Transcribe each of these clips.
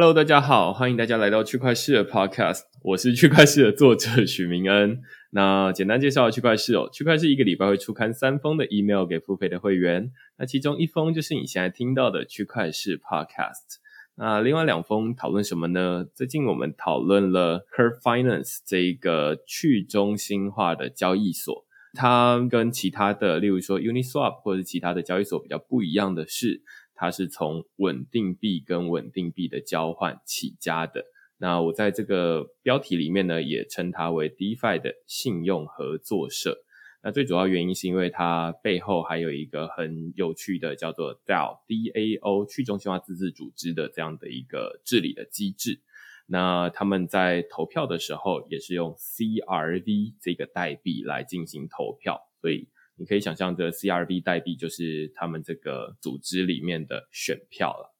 Hello，大家好，欢迎大家来到区块市的 Podcast，我是区块市的作者许明恩。那简单介绍区块市哦，区块市一个礼拜会出刊三封的 email 给付费的会员，那其中一封就是你现在听到的区块市 Podcast，那另外两封讨论什么呢？最近我们讨论了 Curve Finance 这一个去中心化的交易所，它跟其他的，例如说 Uniswap 或者其他的交易所比较不一样的是。它是从稳定币跟稳定币的交换起家的。那我在这个标题里面呢，也称它为 DeFi 的信用合作社。那最主要原因是因为它背后还有一个很有趣的叫做 DAO（DAO） 去中心化自治组织的这样的一个治理的机制。那他们在投票的时候也是用 CRV 这个代币来进行投票，所以。你可以想象，这 CRV 代币就是他们这个组织里面的选票了。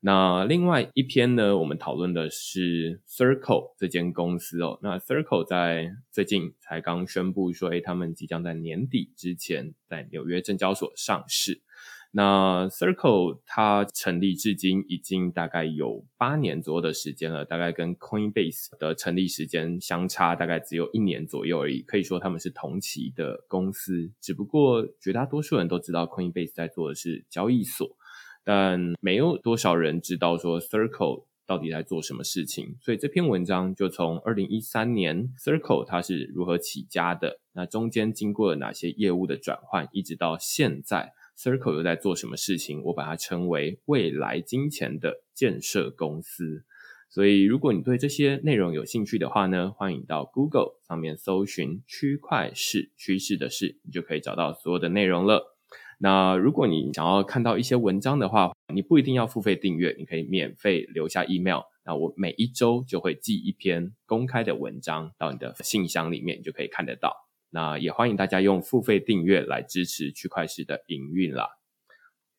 那另外一篇呢，我们讨论的是 Circle 这间公司哦。那 Circle 在最近才刚宣布说，哎，他们即将在年底之前在纽约证交所上市。那 Circle 它成立至今已经大概有八年左右的时间了，大概跟 Coinbase 的成立时间相差大概只有一年左右而已。可以说他们是同期的公司，只不过绝大多数人都知道 Coinbase 在做的是交易所，但没有多少人知道说 Circle 到底在做什么事情。所以这篇文章就从二零一三年 Circle 它是如何起家的，那中间经过了哪些业务的转换，一直到现在。Circle 又在做什么事情？我把它称为未来金钱的建设公司。所以，如果你对这些内容有兴趣的话呢，欢迎到 Google 上面搜寻“区块式趋势的事”，你就可以找到所有的内容了。那如果你想要看到一些文章的话，你不一定要付费订阅，你可以免费留下 email。那我每一周就会寄一篇公开的文章到你的信箱里面，你就可以看得到。那也欢迎大家用付费订阅来支持区块链的营运啦。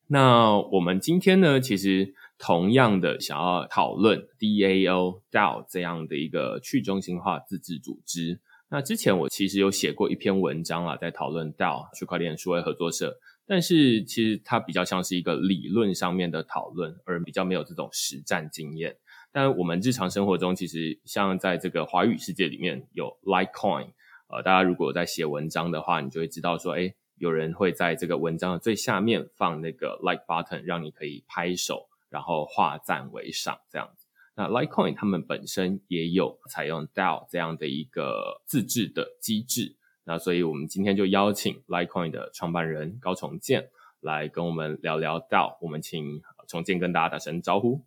那我们今天呢，其实同样的想要讨论 DAO DAO 这样的一个去中心化自治组织。那之前我其实有写过一篇文章啊，在讨论 DAO 区块链数位合作社，但是其实它比较像是一个理论上面的讨论，而比较没有这种实战经验。但我们日常生活中，其实像在这个华语世界里面有 Litecoin。呃，大家如果在写文章的话，你就会知道说，哎，有人会在这个文章的最下面放那个 like button，让你可以拍手，然后化赞为赏这样子。那 Litecoin 他们本身也有采用 DAO 这样的一个自制的机制。那所以我们今天就邀请 Litecoin 的创办人高重建来跟我们聊聊 DAO。我们请重建跟大家打声招呼。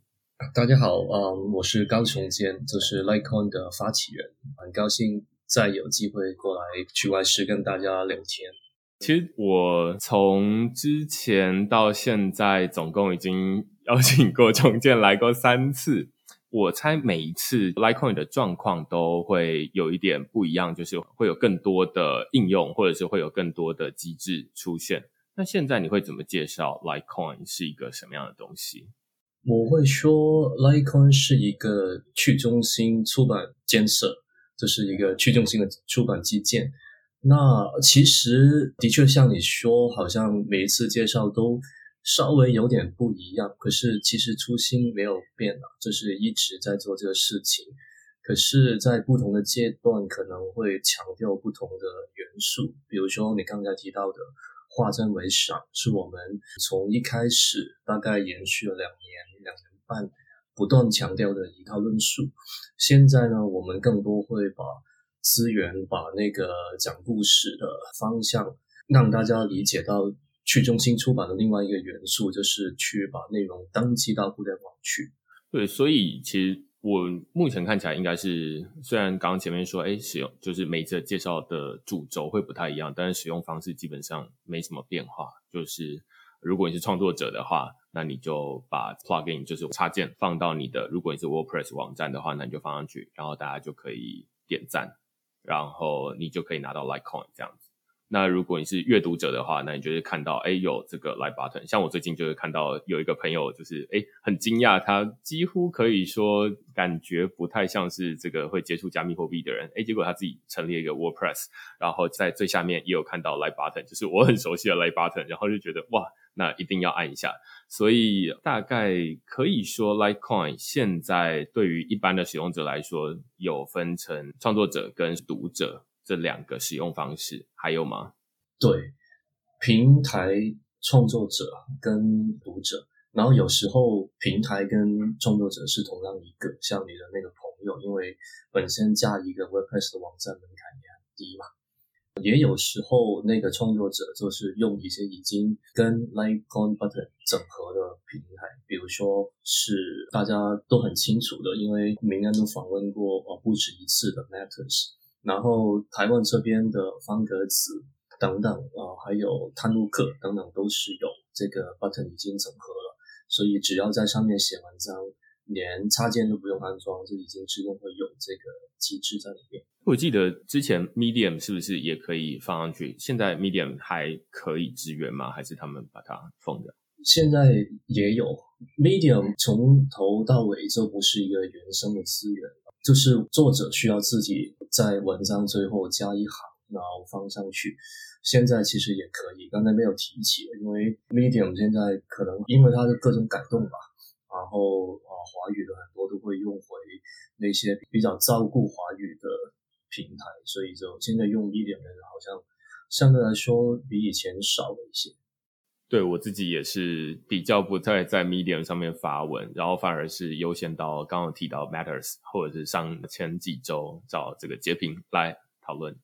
大家好，嗯，我是高重建，就是 Litecoin 的发起人，很高兴。再有机会过来去外市跟大家聊天。其实我从之前到现在，总共已经邀请过 重建来过三次。我猜每一次 Litecoin 的状况都会有一点不一样，就是会有更多的应用，或者是会有更多的机制出现。那现在你会怎么介绍 Litecoin 是一个什么样的东西？我会说 Litecoin 是一个去中心出版建设。这是一个去中心的出版基建。那其实的确像你说，好像每一次介绍都稍微有点不一样。可是其实初心没有变啊，就是一直在做这个事情。可是，在不同的阶段可能会强调不同的元素。比如说你刚才提到的“化真为赏”，是我们从一开始大概延续了两年、两年半。不断强调的一套论述，现在呢，我们更多会把资源，把那个讲故事的方向让大家理解到去中心出版的另外一个元素，就是去把内容登记到互联网去。对，所以其实我目前看起来应该是，虽然刚刚前面说，哎，使用就是每次介绍的主轴会不太一样，但是使用方式基本上没什么变化。就是如果你是创作者的话，那你就把 plugin 就是插件放到你的，如果你是 WordPress 网站的话，那你就放上去，然后大家就可以点赞。然后你就可以拿到 Litecoin 这样子。那如果你是阅读者的话，那你就是看到哎有这个 Like Button。像我最近就是看到有一个朋友就是哎很惊讶，他几乎可以说感觉不太像是这个会接触加密货币的人。哎，结果他自己成立了一个 WordPress，然后在最下面也有看到 Like Button，就是我很熟悉的 Like Button，然后就觉得哇。那一定要按一下，所以大概可以说，Litecoin 现在对于一般的使用者来说，有分成创作者跟读者这两个使用方式，还有吗？对，平台创作者跟读者，然后有时候平台跟创作者是同样一个，像你的那个朋友，因为本身加一个 WordPress 的网站门槛也很低嘛。也有时候，那个创作者就是用一些已经跟 Litecoin Button 整合的平台，比如说是大家都很清楚的，因为明恩都访问过呃不止一次的 Matters，然后台湾这边的方格子等等啊，还有探路客等等，都是有这个 Button 已经整合了，所以只要在上面写文章。连插件都不用安装，就已经自动会有这个机制在里面。我记得之前 Medium 是不是也可以放上去？现在 Medium 还可以支援吗？还是他们把它封掉？现在也有 Medium，从头到尾就不是一个原生的资源，就是作者需要自己在文章最后加一行，然后放上去。现在其实也可以，刚才没有提起，因为 Medium 现在可能因为它的各种改动吧。然后啊，华语的很多都会用回那些比较照顾华语的平台，所以就现在用 Medium 的人好像相对来说比以前少了一些。对我自己也是比较不太在 Medium 上面发文，然后反而是优先到刚刚提到 Matters，或者是上前几周找这个截屏来讨论。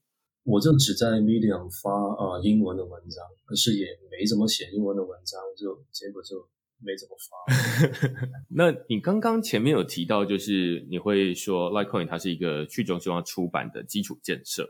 我就只在 Medium 发啊英文的文章，可是也没怎么写英文的文章，就结果就。没怎么发。那你刚刚前面有提到，就是你会说 Litecoin 它是一个去中心化出版的基础建设。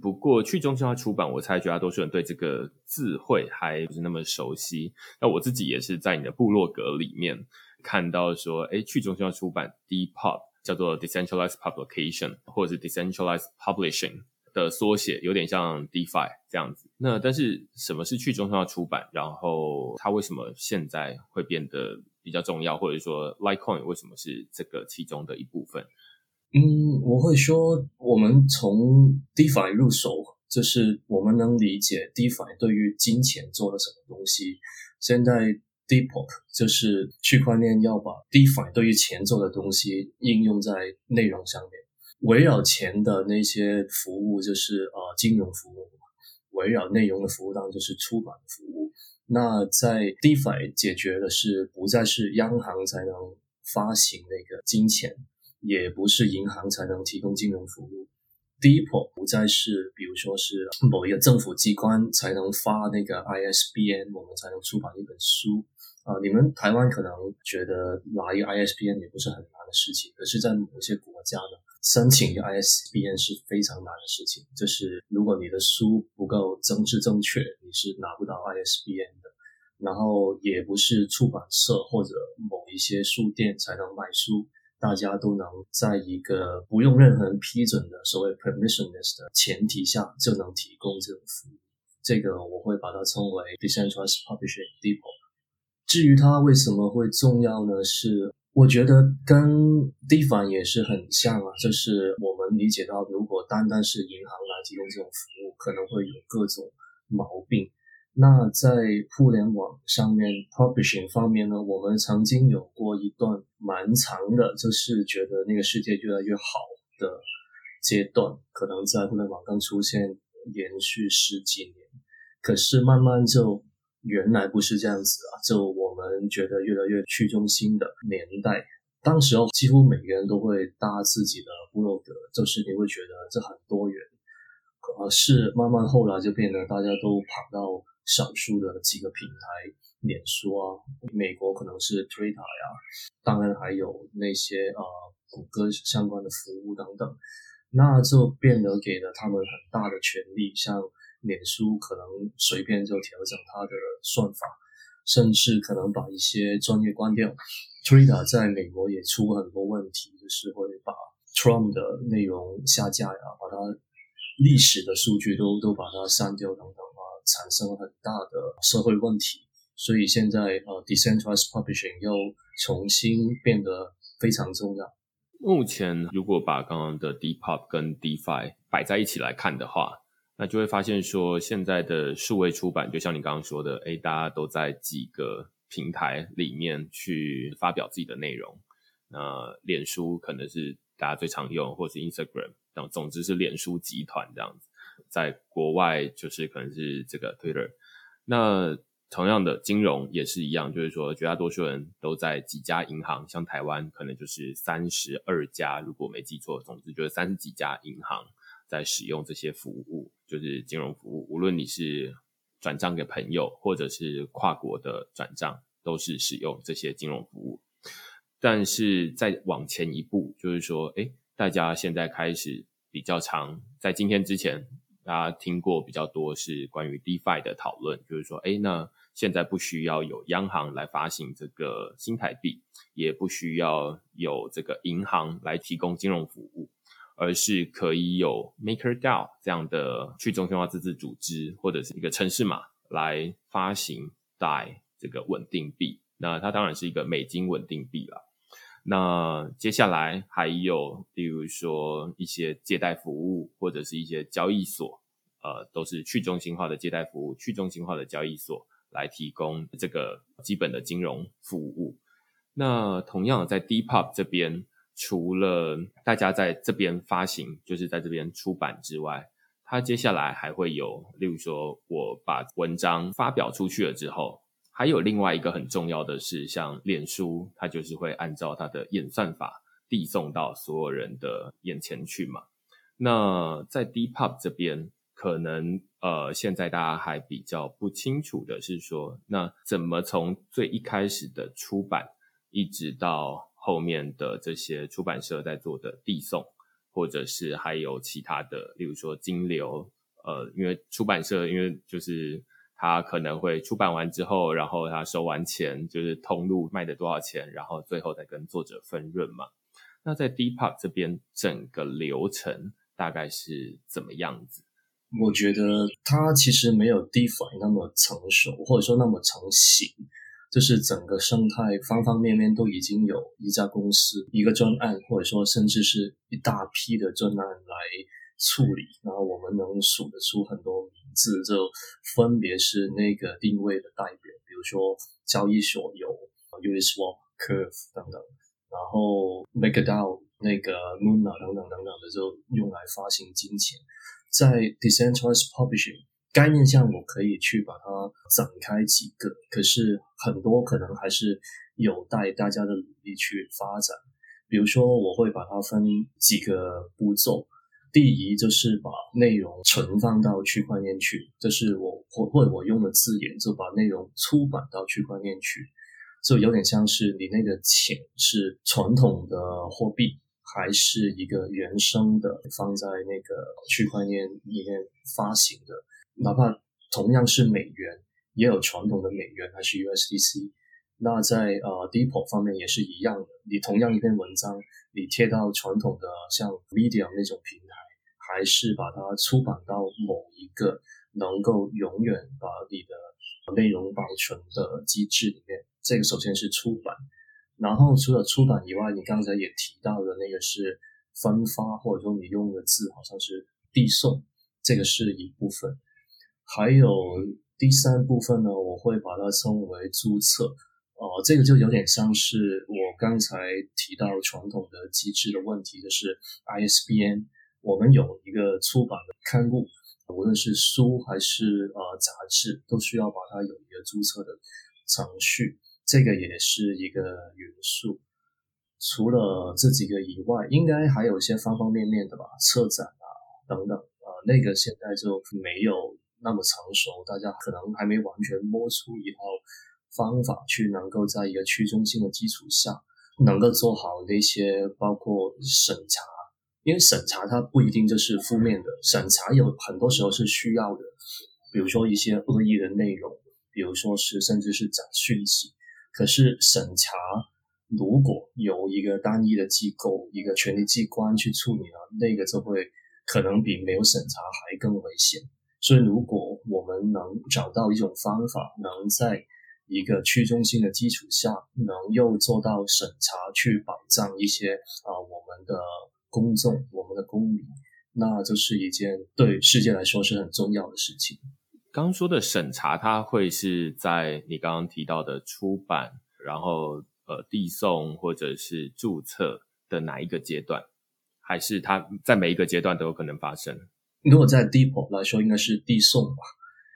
不过去中心化出版，我猜绝大多数人对这个字汇还不是那么熟悉。那我自己也是在你的部落格里面看到说，哎，去中心化出版 Depop 叫做 Decentralized Publication 或者是 Decentralized Publishing。的缩写有点像 DeFi 这样子，那但是什么是去中心化出版？然后它为什么现在会变得比较重要？或者说 Litecoin 为什么是这个其中的一部分？嗯，我会说，我们从 DeFi 入手，就是我们能理解 DeFi 对于金钱做了什么东西。现在 Depop 就是区块链要把 DeFi 对于钱做的东西应用在内容上面。围绕钱的那些服务就是呃金融服务，围绕内容的服务当然就是出版服务。那在 DeFi 解决的是不再是央行才能发行那个金钱，也不是银行才能提供金融服务。Depo 不再是比如说是某一个政府机关才能发那个 ISBN，我们才能出版一本书啊。你们台湾可能觉得拿一个 ISBN 也不是很难的事情，可是在某些国家呢？申请一个 ISBN 是非常难的事情，就是如果你的书不够政治正确，你是拿不到 ISBN 的。然后也不是出版社或者某一些书店才能卖书，大家都能在一个不用任何人批准的所谓 permissionless 的前提下就能提供这种服务。这个我会把它称为 decentralized publishing depot。至于它为什么会重要呢？是我觉得跟 DeFi 也是很像啊，就是我们理解到，如果单单是银行来提供这种服务，可能会有各种毛病。那在互联网上面 Publishing 方面呢，我们曾经有过一段蛮长的，就是觉得那个世界越来越好的阶段，可能在互联网刚出现，连续十几年，可是慢慢就。原来不是这样子啊！就我们觉得越来越去中心的年代，当时候几乎每个人都会搭自己的部落格，就是你会觉得这很多元。呃，是慢慢后来就变得大家都跑到少数的几个平台，脸书啊，美国可能是 Twitter 呀，当然还有那些呃谷歌相关的服务等等，那就变得给了他们很大的权利，像脸书可能随便就调整它的算法，甚至可能把一些专业关掉。Twitter 在美国也出过很多问题，就是会把 Trump 的内容下架呀，把它。历史的数据都都把它删掉等等啊，产生很大的社会问题。所以现在呃，decentralized publishing 又重新变得非常重要。目前如果把刚刚的 Depop 跟 DeFi 摆在一起来看的话，那就会发现说，现在的数位出版，就像你刚刚说的，哎，大家都在几个平台里面去发表自己的内容。那脸书可能是大家最常用，或是 Instagram。总之是脸书集团这样子，在国外就是可能是这个 Twitter。那同样的金融也是一样，就是说绝大多数人都在几家银行，像台湾可能就是三十二家，如果没记错，总之就是三十几家银行在使用这些服务，就是金融服务。无论你是转账给朋友，或者是跨国的转账，都是使用这些金融服务。但是再往前一步，就是说，哎。大家现在开始比较常在今天之前，大家听过比较多是关于 DeFi 的讨论，就是说，哎，那现在不需要有央行来发行这个新台币，也不需要有这个银行来提供金融服务，而是可以有 MakerDAO 这样的去中心化自治组织或者是一个城市码来发行代这个稳定币。那它当然是一个美金稳定币了。那接下来还有，比如说一些借贷服务，或者是一些交易所，呃，都是去中心化的借贷服务、去中心化的交易所来提供这个基本的金融服务。那同样在 Depop 这边，除了大家在这边发行，就是在这边出版之外，它接下来还会有，例如说我把文章发表出去了之后。还有另外一个很重要的是，像脸书，它就是会按照它的演算法递送到所有人的眼前去嘛。那在 Depop 这边，可能呃，现在大家还比较不清楚的是说，那怎么从最一开始的出版，一直到后面的这些出版社在做的递送，或者是还有其他的，例如说金流，呃，因为出版社因为就是。他可能会出版完之后，然后他收完钱，就是通路卖的多少钱，然后最后再跟作者分润嘛。那在 Depop 这边，整个流程大概是怎么样子？我觉得它其实没有 DeFi 那么成熟，或者说那么成型，就是整个生态方方面面都已经有一家公司、一个专案，或者说甚至是一大批的专案来处理，然后我们能数得出很多名。字就分别是那个定位的代表，比如说交易所有 Uniswap、Curve 等等，然后 MakerDAO 那个 Luna 等等等等的就用来发行金钱。在 Decentralized Publishing 概念上，我可以去把它展开几个，可是很多可能还是有待大家的努力去发展。比如说，我会把它分几个步骤。第一就是把内容存放到区块链去，这是我或或者我用的字眼，就把内容出版到区块链去，就有点像是你那个钱是传统的货币，还是一个原生的放在那个区块链里面发行的，哪怕同样是美元，也有传统的美元还是 USDC。那在呃 Depot 方面也是一样的，你同样一篇文章，你贴到传统的像 Medium 那种平台。还是把它出版到某一个能够永远把你的内容保存的机制里面。这个首先是出版，然后除了出版以外，你刚才也提到的那个是分发，或者说你用的字好像是递送，这个是一部分。还有第三部分呢，我会把它称为注册。呃，这个就有点像是我刚才提到传统的机制的问题，就是 ISBN。我们有一个出版的刊物，无论是书还是呃杂志，都需要把它有一个注册的程序，这个也是一个元素。除了这几个以外，应该还有一些方方面面的吧，策展啊等等，呃，那个现在就没有那么成熟，大家可能还没完全摸出一套方法去，能够在一个去中心的基础上，能够做好那些包括审查，因为审查它不一定就是负面的，审查有很多时候是需要的，比如说一些恶意的内容，比如说是甚至是假讯息，可是审查。如果由一个单一的机构、一个权力机关去处理了，那个就会可能比没有审查还更危险。所以，如果我们能找到一种方法，能在一个去中心的基础下，能又做到审查，去保障一些啊我们的公众、我们的公民，那就是一件对世界来说是很重要的事情。刚说的审查，它会是在你刚刚提到的出版，然后。呃，递送或者是注册的哪一个阶段，还是它在每一个阶段都有可能发生？如果在 depot 来说，应该是递送吧，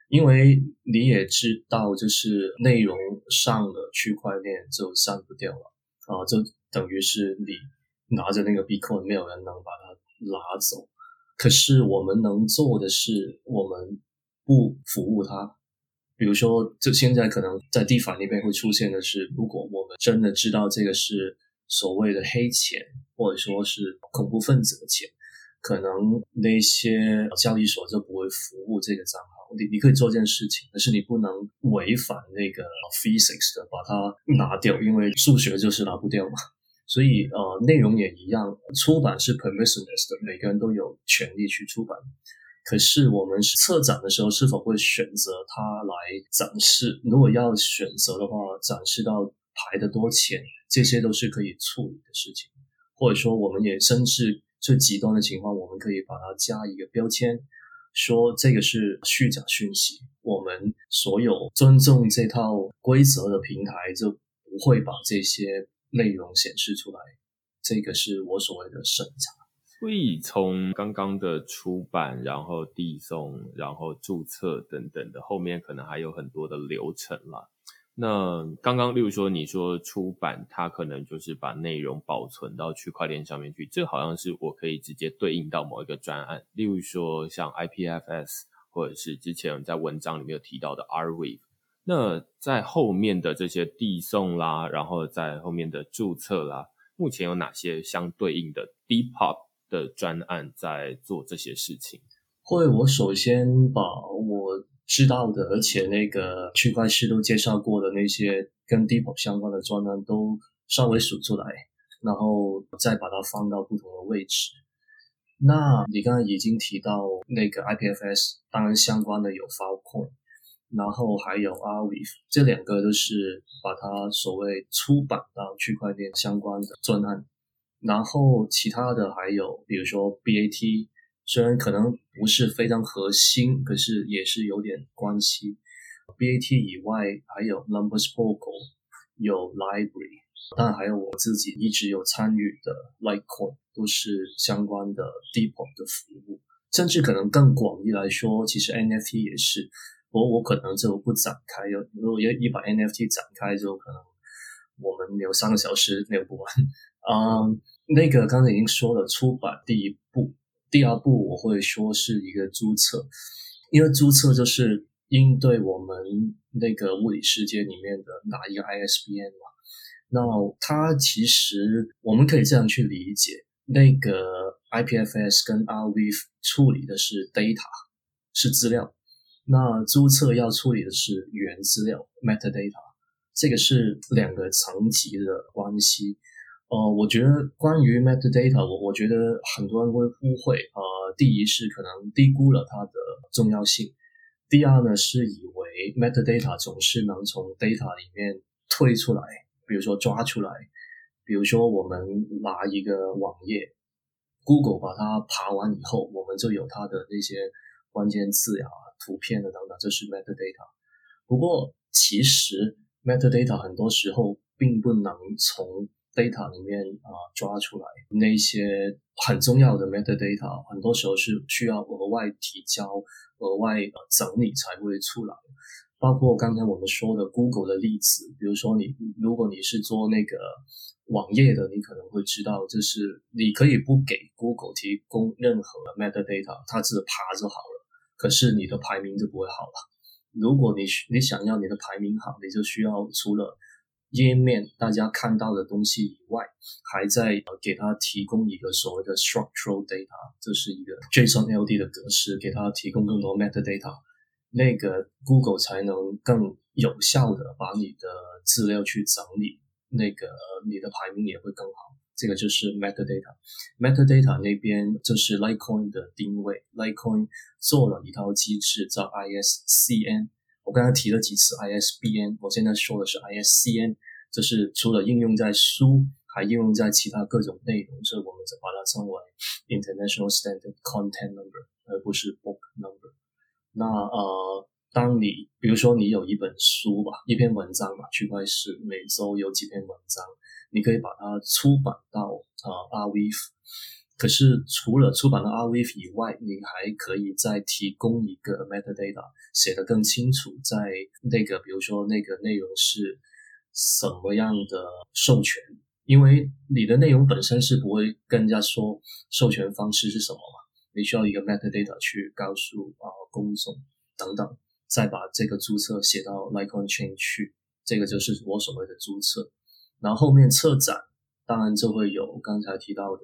因为你也知道，就是内容上了区块链就删不掉了啊，就等于是你拿着那个 Bitcoin，没有人能把它拿走。可是我们能做的是，我们不服务它。比如说，就现在可能在地法那边会出现的是，如果我们真的知道这个是所谓的黑钱，或者说是恐怖分子的钱，可能那些交易所就不会服务这个账号。你你可以做件事情，但是你不能违反那个 physics 的把它拿掉，因为数学就是拿不掉嘛。所以呃，内容也一样，出版是 permissionless 的，每个人都有权利去出版。可是我们策展的时候是否会选择它来展示？如果要选择的话，展示到排的多钱，这些都是可以处理的事情。或者说，我们也甚至最极端的情况，我们可以把它加一个标签，说这个是虚假讯息。我们所有尊重这套规则的平台就不会把这些内容显示出来。这个是我所谓的审查。所以从刚刚的出版，然后递送，然后注册等等的，后面可能还有很多的流程啦。那刚刚，例如说你说出版，它可能就是把内容保存到区块链上面去，这好像是我可以直接对应到某一个专案，例如说像 IPFS，或者是之前在文章里面有提到的 Arweave。那在后面的这些递送啦，然后在后面的注册啦，目前有哪些相对应的 Depop？的专案在做这些事情，会我首先把我知道的，而且那个区块链都介绍过的那些跟 d e p o 相关的专案都稍微数出来，然后再把它放到不同的位置。那你刚才已经提到那个 IPFS，当然相关的有 Filecoin，然后还有 Arweave，这两个都是把它所谓出版到区块链相关的专案。然后其他的还有，比如说 BAT，虽然可能不是非常核心，可是也是有点关系。BAT 以外还有 Numbers Protocol，有 Library，当然还有我自己一直有参与的 Litecoin，都是相关的 Depot 的服务。甚至可能更广义来说，其实 NFT 也是。我我可能就不展开，如果要一把 NFT 展开，之后可能我们有三个小时聊不完。嗯。那个刚才已经说了，出版第一步，第二步我会说是一个注册，因为注册就是应对我们那个物理世界里面的哪一个 ISBN 嘛。那它其实我们可以这样去理解，那个 IPFS 跟 RV 处理的是 data，是资料，那注册要处理的是原资料 metadata，这个是两个层级的关系。呃，我觉得关于 metadata，我我觉得很多人会误会。呃，第一是可能低估了它的重要性，第二呢是以为 metadata 总是能从 data 里面推出来，比如说抓出来，比如说我们拿一个网页，Google 把它爬完以后，我们就有它的那些关键字呀、图片的等等，这是 metadata。不过其实 metadata 很多时候并不能从 data 里面啊抓出来那些很重要的 metadata，很多时候是需要额外提交、额外整理才会出来。包括刚才我们说的 Google 的例子，比如说你如果你是做那个网页的，你可能会知道，就是你可以不给 Google 提供任何 metadata，它只爬就好了，可是你的排名就不会好了。如果你你想要你的排名好，你就需要除了页面大家看到的东西以外，还在呃给它提供一个所谓的 structural data，这是一个 JSON LD 的格式，给它提供更多 metadata，那个 Google 才能更有效的把你的资料去整理，那个你的排名也会更好。这个就是 metadata。metadata 那边就是 Litecoin 的定位，Litecoin 做了一套机制叫 ISCN。我刚才提了几次 ISBN，我现在说的是 ISCN，这是除了应用在书，还应用在其他各种内容，所以我们把它称为 International Standard Content Number，而不是 Book Number。那呃，当你比如说你有一本书吧，一篇文章吧，区块链每周有几篇文章，你可以把它出版到呃 Archive。可是除了出版的 Archive 以外，你还可以再提供一个 metadata，写得更清楚，在那个比如说那个内容是什么样的授权，因为你的内容本身是不会跟人家说授权方式是什么嘛，你需要一个 metadata 去告诉啊公众等等，再把这个注册写到 Litecoin Chain 去，这个就是我所谓的注册。然后后面策展，当然就会有刚才提到的。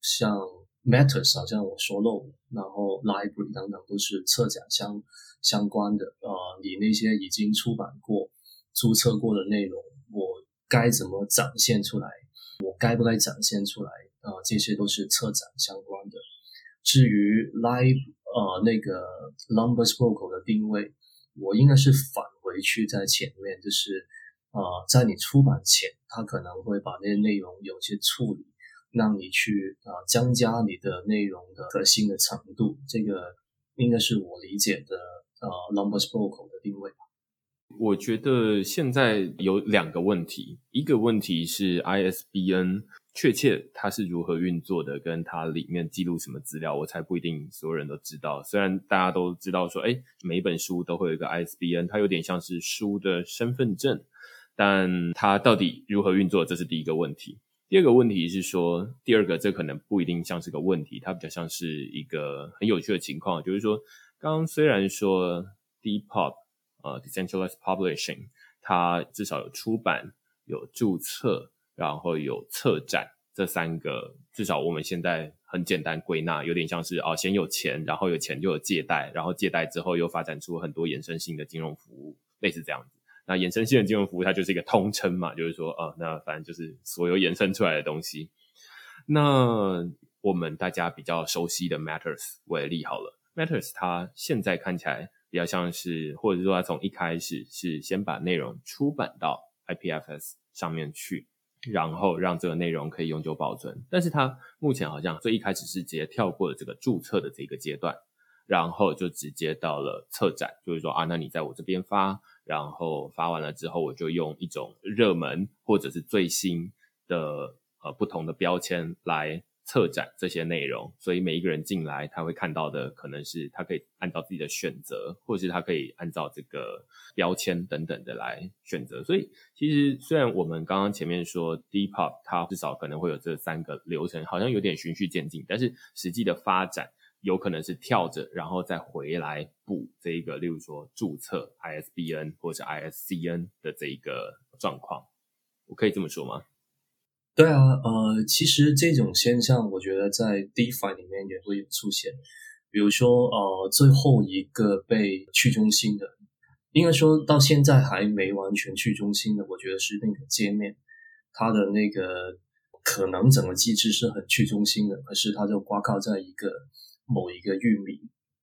像 Matters 好像我说漏了，然后 Library 等等都是策展相相关的。呃，你那些已经出版过、注册过的内容，我该怎么展现出来？我该不该展现出来？啊，这些都是策展相关的。至于 Live 呃那个 Numbers Book 的定位，我应该是返回去在前面，就是呃，在你出版前，他可能会把那些内容有些处理。让你去啊，增加你的内容的可信的程度，这个应该是我理解的呃，Numbers Protocol 的定位吧。我觉得现在有两个问题，一个问题是 ISBN 确切它是如何运作的，跟它里面记录什么资料，我才不一定所有人都知道。虽然大家都知道说，哎，每一本书都会有一个 ISBN，它有点像是书的身份证，但它到底如何运作，这是第一个问题。第二个问题是说，第二个这可能不一定像是个问题，它比较像是一个很有趣的情况，就是说，刚刚虽然说 Depop 呃 Decentralized Publishing 它至少有出版、有注册，然后有策展这三个，至少我们现在很简单归纳，有点像是哦，先有钱，然后有钱就有借贷，然后借贷之后又发展出很多衍生性的金融服务，类似这样子。那衍生性的金融服务，它就是一个通称嘛，就是说，呃，那反正就是所有衍生出来的东西。那我们大家比较熟悉的 Matters 为例好了，Matters 它现在看起来比较像是，或者说它从一开始是先把内容出版到 IPFS 上面去，然后让这个内容可以永久保存。但是它目前好像最一开始是直接跳过了这个注册的这个阶段，然后就直接到了策展，就是说啊，那你在我这边发。然后发完了之后，我就用一种热门或者是最新的呃不同的标签来策展这些内容，所以每一个人进来，他会看到的可能是他可以按照自己的选择，或者是他可以按照这个标签等等的来选择。所以其实虽然我们刚刚前面说 Deep Up，它至少可能会有这三个流程，好像有点循序渐进，但是实际的发展。有可能是跳着，然后再回来补这个，例如说注册 ISBN 或者 ISCN 的这一个状况，我可以这么说吗？对啊，呃，其实这种现象，我觉得在 DeFi 里面也会出现。比如说，呃，最后一个被去中心的，应该说到现在还没完全去中心的，我觉得是那个界面，它的那个可能整个机制是很去中心的，可是它就挂靠在一个。某一个域名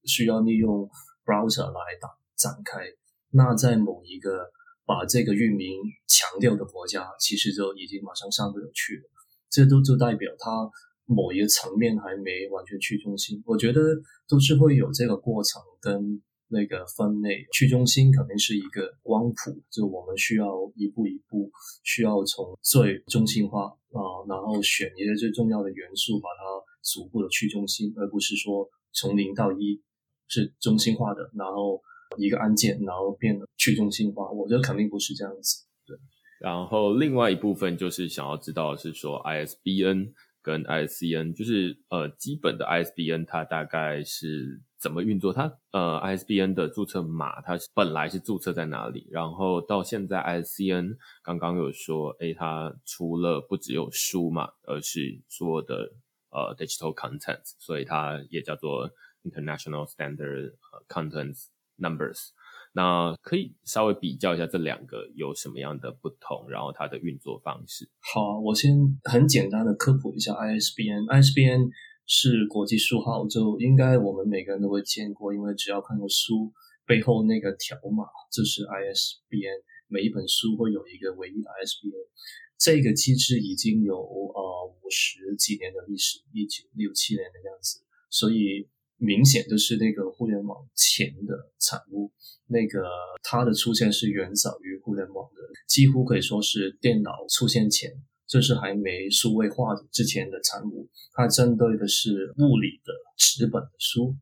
需要利用 browser 来打展开，那在某一个把这个域名强调的国家，其实就已经马上上不了去了。这都就代表它某一个层面还没完全去中心。我觉得都是会有这个过程跟那个分类。去中心肯定是一个光谱，就我们需要一步一步，需要从最中心化啊，然后选一个最重要的元素把它。逐步的去中心，而不是说从零到一是中心化的，然后一个按键，然后变得去中心化。我觉得肯定不是这样子。对。然后另外一部分就是想要知道是说 ISBN 跟 ICN，就是呃基本的 ISBN 它大概是怎么运作？它呃 ISBN 的注册码它本来是注册在哪里？然后到现在 ISCN 刚刚有说，诶，它除了不只有书嘛，而是所有的呃 digital content，所以它也叫做 International Standard Contents Numbers。那可以稍微比较一下这两个有什么样的不同，然后它的运作方式。好，我先很简单的科普一下 ISBN。ISBN 是国际书号，就应该我们每个人都会见过，因为只要看过书背后那个条码就是 ISBN。每一本书会有一个唯一的 ISBN。这个机制已经有呃十几年的历史，一九六七年的样子，所以。明显就是那个互联网前的产物，那个它的出现是远早于互联网的，几乎可以说是电脑出现前，这是还没数位化之前的产物。它针对的是物理的纸本的书。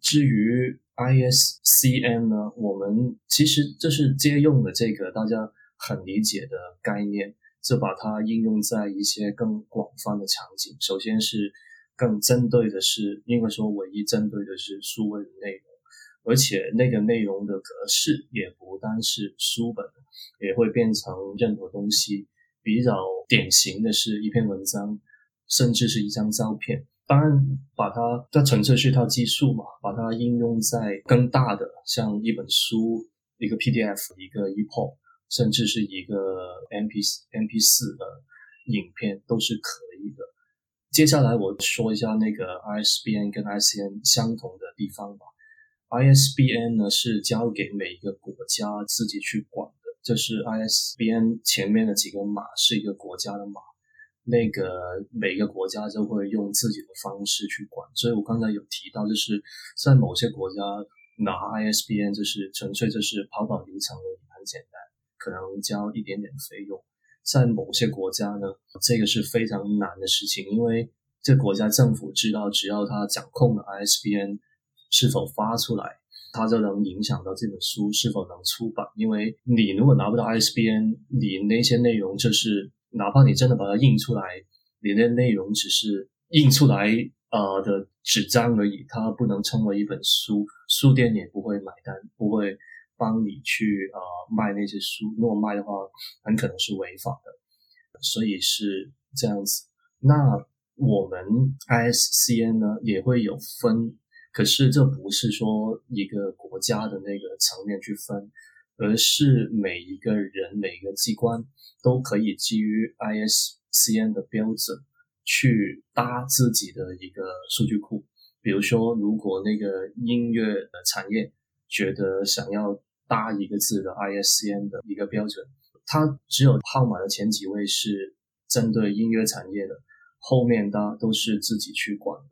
至于 ISCN 呢，我们其实这是借用的这个大家很理解的概念，就把它应用在一些更广泛的场景。首先是。更针对的是，应该说唯一针对的是数位的内容，而且那个内容的格式也不单是书本，也会变成任何东西。比较典型的是一篇文章，甚至是一张照片。当然，把它它纯粹是一套技术嘛，把它应用在更大的，像一本书、一个 PDF、一个 EPUB，甚至是一个 MP MP 四的影片，都是可以的。接下来我说一下那个 ISBN 跟 ICN 相同的地方吧。ISBN 呢是交给每一个国家自己去管的，就是 ISBN 前面的几个码是一个国家的码，那个每个国家就会用自己的方式去管。所以我刚才有提到，就是在某些国家拿 ISBN 就是纯粹就是跑跑流程而已，很简单，可能交一点点费用。在某些国家呢，这个是非常难的事情，因为这国家政府知道，只要他掌控了 ISBN 是否发出来，他就能影响到这本书是否能出版。因为你如果拿不到 ISBN，你那些内容就是，哪怕你真的把它印出来，你的内容只是印出来呃的纸张而已，它不能称为一本书，书店也不会买单，不会。帮你去呃卖那些书，如果卖的话，很可能是违法的，所以是这样子。那我们 ISCN 呢也会有分，可是这不是说一个国家的那个层面去分，而是每一个人每一个机关都可以基于 ISCN 的标准去搭自己的一个数据库。比如说，如果那个音乐的产业。觉得想要搭一个字的 ISCN 的一个标准，它只有号码的前几位是针对音乐产业的，后面的都是自己去管的，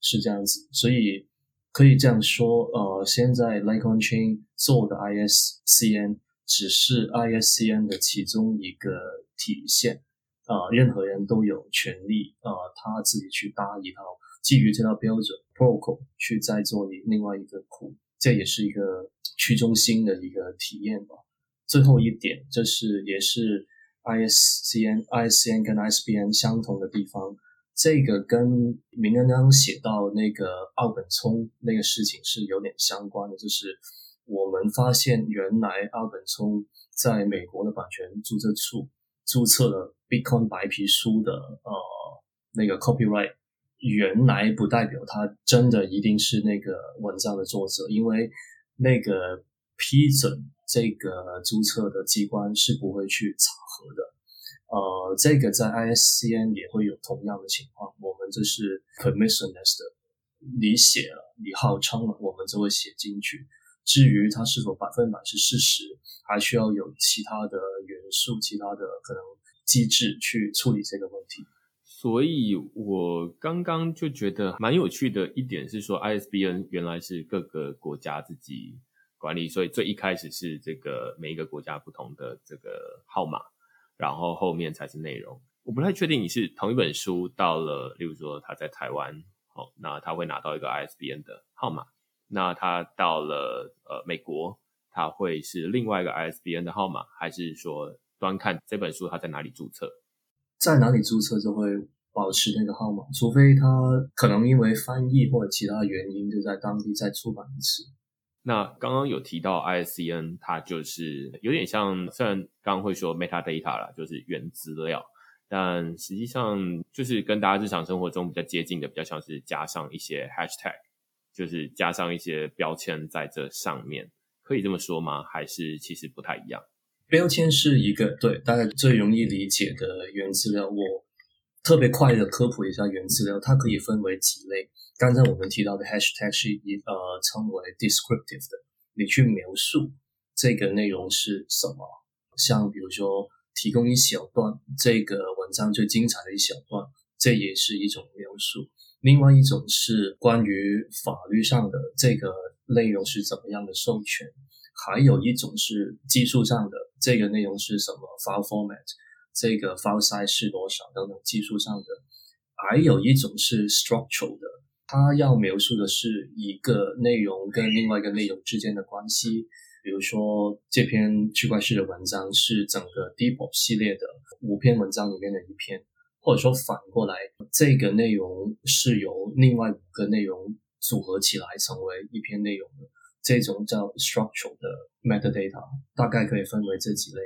是这样子。所以可以这样说，呃，现在 l i k e o n Chain 做的 ISCN 只是 ISCN 的其中一个体现，啊，任何人都有权利，呃，他自己去搭一套基于这套标准 protocol 去再做一另外一个库。这也是一个去中心的一个体验吧。最后一点，这是也是 ISCN、ISCN 跟 ISBN 相同的地方。这个跟明刚刚写到那个奥本聪那个事情是有点相关的，就是我们发现原来奥本聪在美国的版权注册处注册了 Bitcoin 白皮书的呃那个 copyright。原来不代表他真的一定是那个文章的作者，因为那个批准这个注册的机关是不会去查核的。呃，这个在 ISCN 也会有同样的情况。我们这是 permissionless 的，你写了，你号称了，我们就会写进去。至于它是否百分百是事实，还需要有其他的元素、其他的可能机制去处理这个问题。所以我刚刚就觉得蛮有趣的一点是说，ISBN 原来是各个国家自己管理，所以最一开始是这个每一个国家不同的这个号码，然后后面才是内容。我不太确定你是同一本书到了，例如说他在台湾，哦，那他会拿到一个 ISBN 的号码，那他到了呃美国，他会是另外一个 ISBN 的号码，还是说端看这本书他在哪里注册？在哪里注册就会保持那个号码，除非他可能因为翻译或者其他原因就在当地再出版一次。那刚刚有提到 ISBN，它就是有点像，虽然刚刚会说 metadata 啦，就是原资料。但实际上，就是跟大家日常生活中比较接近的，比较像是加上一些 hashtag，就是加上一些标签在这上面，可以这么说吗？还是其实不太一样？标签是一个对大家最容易理解的原资料。我特别快的科普一下原资料，它可以分为几类。刚才我们提到的 hashtag 是一呃称为 descriptive 的，你去描述这个内容是什么，像比如说。提供一小段这个文章最精彩的一小段，这也是一种描述。另外一种是关于法律上的这个内容是怎么样的授权，还有一种是技术上的这个内容是什么 file format，这个 file size 是多少等等技术上的。还有一种是 structural 的，它要描述的是一个内容跟另外一个内容之间的关系。比如说，这篇区块式的文章是整个 Deep 系列的五篇文章里面的一篇，或者说反过来，这个内容是由另外五个内容组合起来成为一篇内容的，这种叫 Structural 的 Metadata，大概可以分为这几类。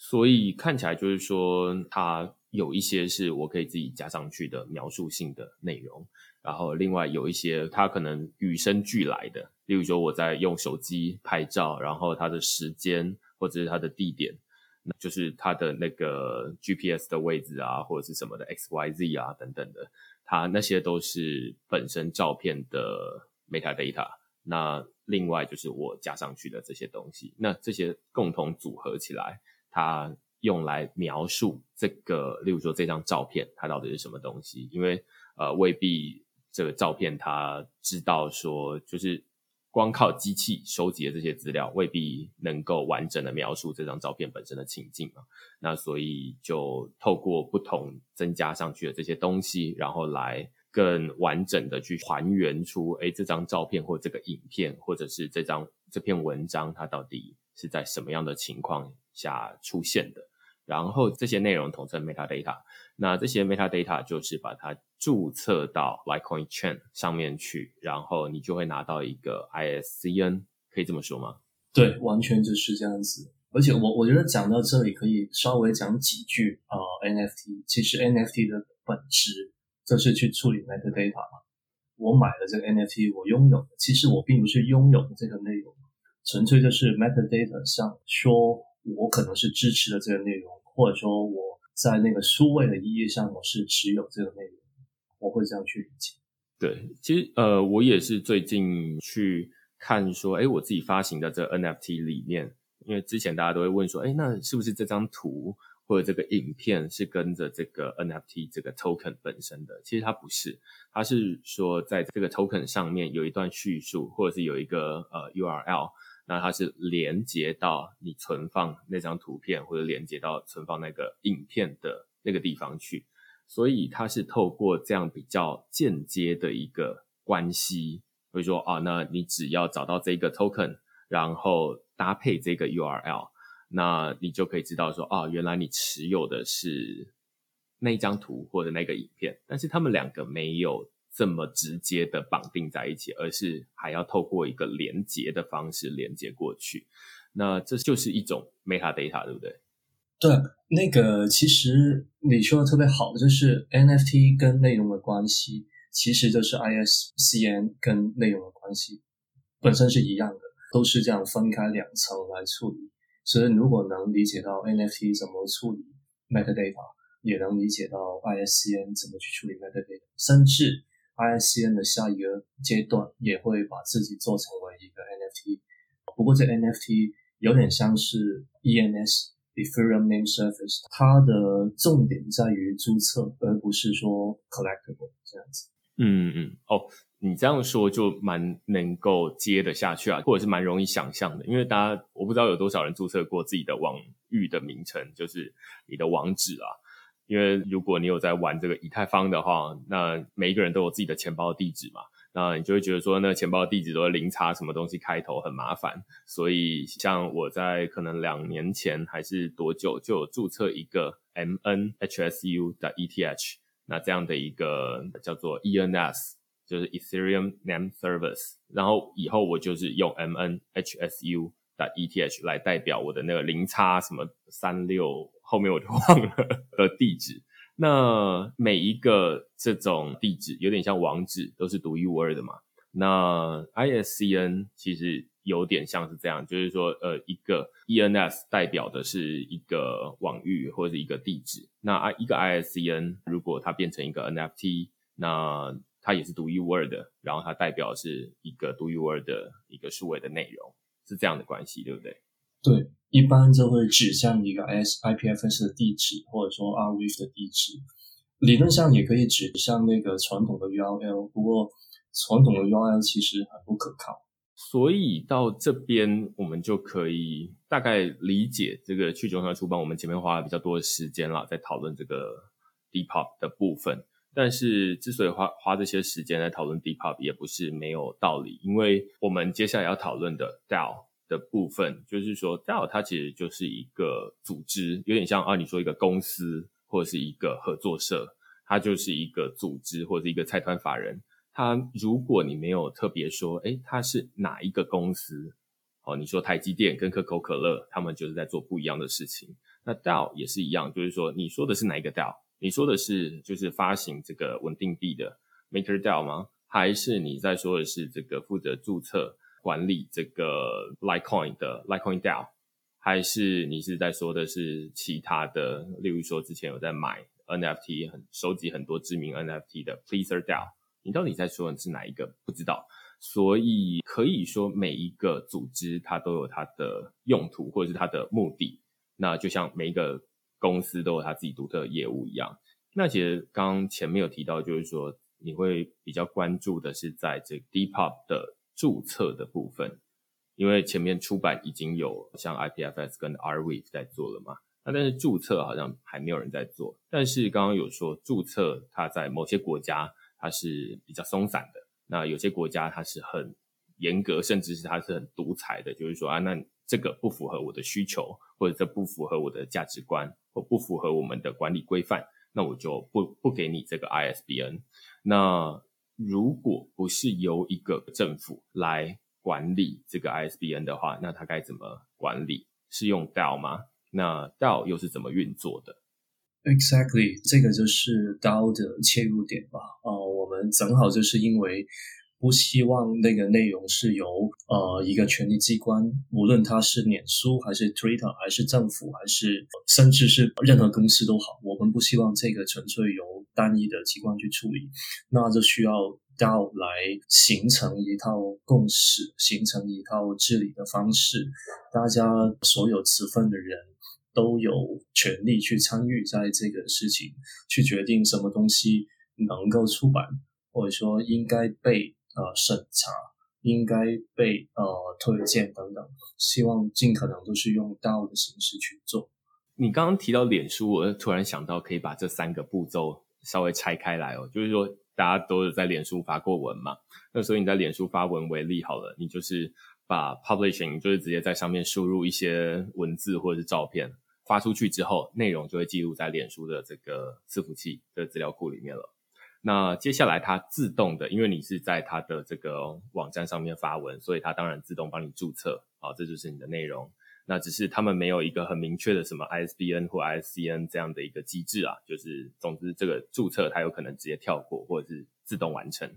所以看起来就是说，它有一些是我可以自己加上去的描述性的内容。然后，另外有一些它可能与生俱来的，例如说我在用手机拍照，然后它的时间或者是它的地点，那就是它的那个 GPS 的位置啊，或者是什么的 X Y Z 啊等等的，它那些都是本身照片的 metadata。那另外就是我加上去的这些东西，那这些共同组合起来，它用来描述这个，例如说这张照片它到底是什么东西，因为呃未必。这个照片，他知道说，就是光靠机器收集的这些资料，未必能够完整的描述这张照片本身的情境嘛？那所以就透过不同增加上去的这些东西，然后来更完整的去还原出，哎，这张照片或这个影片，或者是这张这篇文章，它到底是在什么样的情况下出现的？然后这些内容统称 metadata，那这些 metadata 就是把它注册到 Litecoin Chain 上面去，然后你就会拿到一个 ISCN，可以这么说吗？对，完全就是这样子。而且我我觉得讲到这里可以稍微讲几句啊，NFT 其实 NFT 的本质就是去处理 metadata 嘛。我买了这个 NFT，我拥有的，其实我并不是拥有这个内容，纯粹就是 metadata 上说我可能是支持的这个内容。或者说我在那个书位的意义上，我是持有这个内容，我会这样去理解。对，其实呃，我也是最近去看说，哎，我自己发行的这 NFT 里面，因为之前大家都会问说，哎，那是不是这张图或者这个影片是跟着这个 NFT 这个 token 本身的？其实它不是，它是说在这个 token 上面有一段叙述，或者是有一个呃 URL。那它是连接到你存放那张图片，或者连接到存放那个影片的那个地方去，所以它是透过这样比较间接的一个关系，会说啊，那你只要找到这个 token，然后搭配这个 URL，那你就可以知道说啊，原来你持有的是那张图或者那个影片，但是他们两个没有。这么直接的绑定在一起，而是还要透过一个连接的方式连接过去，那这就是一种 metadata，对不对？对，那个其实你说的特别好，就是 NFT 跟内容的关系，其实就是 ISCN 跟内容的关系本身是一样的，都是这样分开两层来处理。所以如果能理解到 NFT 怎么处理 metadata，也能理解到 ISCN 怎么去处理 metadata，甚至。ISCN 的下一个阶段也会把自己做成为一个 NFT，不过这 NFT 有点像是 ENS（Ethereum Name Service），它的重点在于注册，而不是说 collectible 这样子。嗯嗯哦，你这样说就蛮能够接得下去啊，或者是蛮容易想象的，因为大家我不知道有多少人注册过自己的网域的名称，就是你的网址啊。因为如果你有在玩这个以太坊的话，那每一个人都有自己的钱包地址嘛。那你就会觉得说，那钱包地址都是零叉什么东西开头，很麻烦。所以像我在可能两年前还是多久，就有注册一个 MNHSU 的 ETH，那这样的一个叫做 ENS，就是 Ethereum Name Service。然后以后我就是用 MNHSU 的 ETH 来代表我的那个零叉什么三六后面我就忘了的地址。那每一个这种地址有点像网址，都是独一无二的嘛。那 ISCN 其实有点像是这样，就是说，呃，一个 ENS 代表的是一个网域或者是一个地址。那 I 一个 ISCN 如果它变成一个 NFT，那它也是独一无二的，然后它代表是一个独一无二的一个数位的内容，是这样的关系，对不对？对。一般就会指向一个 S IPFS 的地址，或者说 RWIF 的地址。理论上也可以指向那个传统的 URL，不过传统的 URL 其实很不可靠。所以到这边，我们就可以大概理解这个去中心化出版。我们前面花了比较多的时间了，在讨论这个 Depop 的部分。但是之所以花花这些时间来讨论 DePub 也不是没有道理，因为我们接下来要讨论的 DAO。的部分就是说，DAO 它其实就是一个组织，有点像啊，你说一个公司或者是一个合作社，它就是一个组织或者是一个财团法人。它如果你没有特别说，哎，它是哪一个公司？哦，你说台积电跟可口可乐，他们就是在做不一样的事情。那 DAO 也是一样，就是说，你说的是哪一个 DAO？你说的是就是发行这个稳定币的 MakerDAO 吗？还是你在说的是这个负责注册？管理这个 Litecoin 的 Litecoin DAO，还是你是在说的是其他的？例如说之前有在买 NFT，很收集很多知名 NFT 的 Pleaser DAO，你到底在说的是哪一个？不知道。所以可以说每一个组织它都有它的用途或者是它的目的。那就像每一个公司都有它自己独特的业务一样。那其实刚前面有提到，就是说你会比较关注的是在这 Depop 的。注册的部分，因为前面出版已经有像 IPFS 跟 rwf 在做了嘛，那但是注册好像还没有人在做。但是刚刚有说注册，它在某些国家它是比较松散的，那有些国家它是很严格，甚至是它是很独裁的，就是说啊，那这个不符合我的需求，或者这不符合我的价值观，不符合我们的管理规范，那我就不不给你这个 ISBN。那如果不是由一个政府来管理这个 ISBN 的话，那它该怎么管理？是用 DAO 吗？那 DAO 又是怎么运作的？Exactly，这个就是 DAO 的切入点吧。哦，我们正好就是因为。不希望那个内容是由呃一个权力机关，无论它是脸书还是 Twitter 还是政府还是甚至是任何公司都好，我们不希望这个纯粹由单一的机关去处理，那就需要要来形成一套共识，形成一套治理的方式，大家所有持份的人都有权利去参与在这个事情，去决定什么东西能够出版，或者说应该被。呃，审查应该被呃推荐等等，希望尽可能都是用 DAO 的形式去做。你刚刚提到脸书，我突然想到可以把这三个步骤稍微拆开来哦，就是说大家都有在脸书发过文嘛，那所以你在脸书发文为例好了，你就是把 publishing 就是直接在上面输入一些文字或者是照片，发出去之后，内容就会记录在脸书的这个伺服器的资料库里面了。那接下来它自动的，因为你是在它的这个网站上面发文，所以它当然自动帮你注册，啊，这就是你的内容。那只是他们没有一个很明确的什么 ISBN 或 ISCN 这样的一个机制啊，就是总之这个注册它有可能直接跳过，或者是自动完成。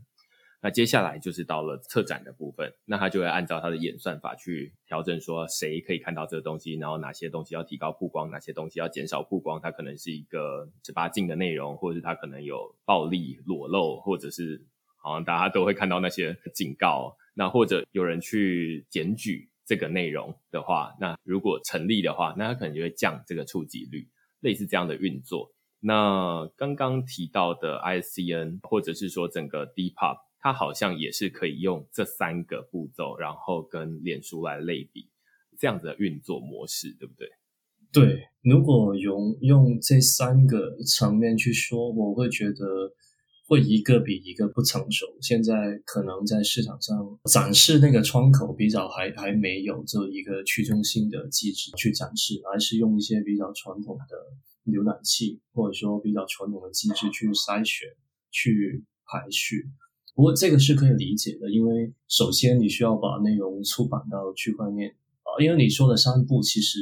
那接下来就是到了策展的部分，那他就会按照他的演算法去调整，说谁可以看到这个东西，然后哪些东西要提高曝光，哪些东西要减少曝光。它可能是一个十八禁的内容，或者是它可能有暴力裸露，或者是好像大家都会看到那些警告。那或者有人去检举这个内容的话，那如果成立的话，那他可能就会降这个触及率，类似这样的运作。那刚刚提到的 ICN，或者是说整个 Depop。它好像也是可以用这三个步骤，然后跟脸书来类比这样子的运作模式，对不对？对，如果用用这三个层面去说，我会觉得会一个比一个不成熟。现在可能在市场上展示那个窗口比较还还没有这一个去中心的机制去展示，还是用一些比较传统的浏览器或者说比较传统的机制去筛选、去排序。不过这个是可以理解的，因为首先你需要把内容出版到区块链啊，因为你说的三步其实。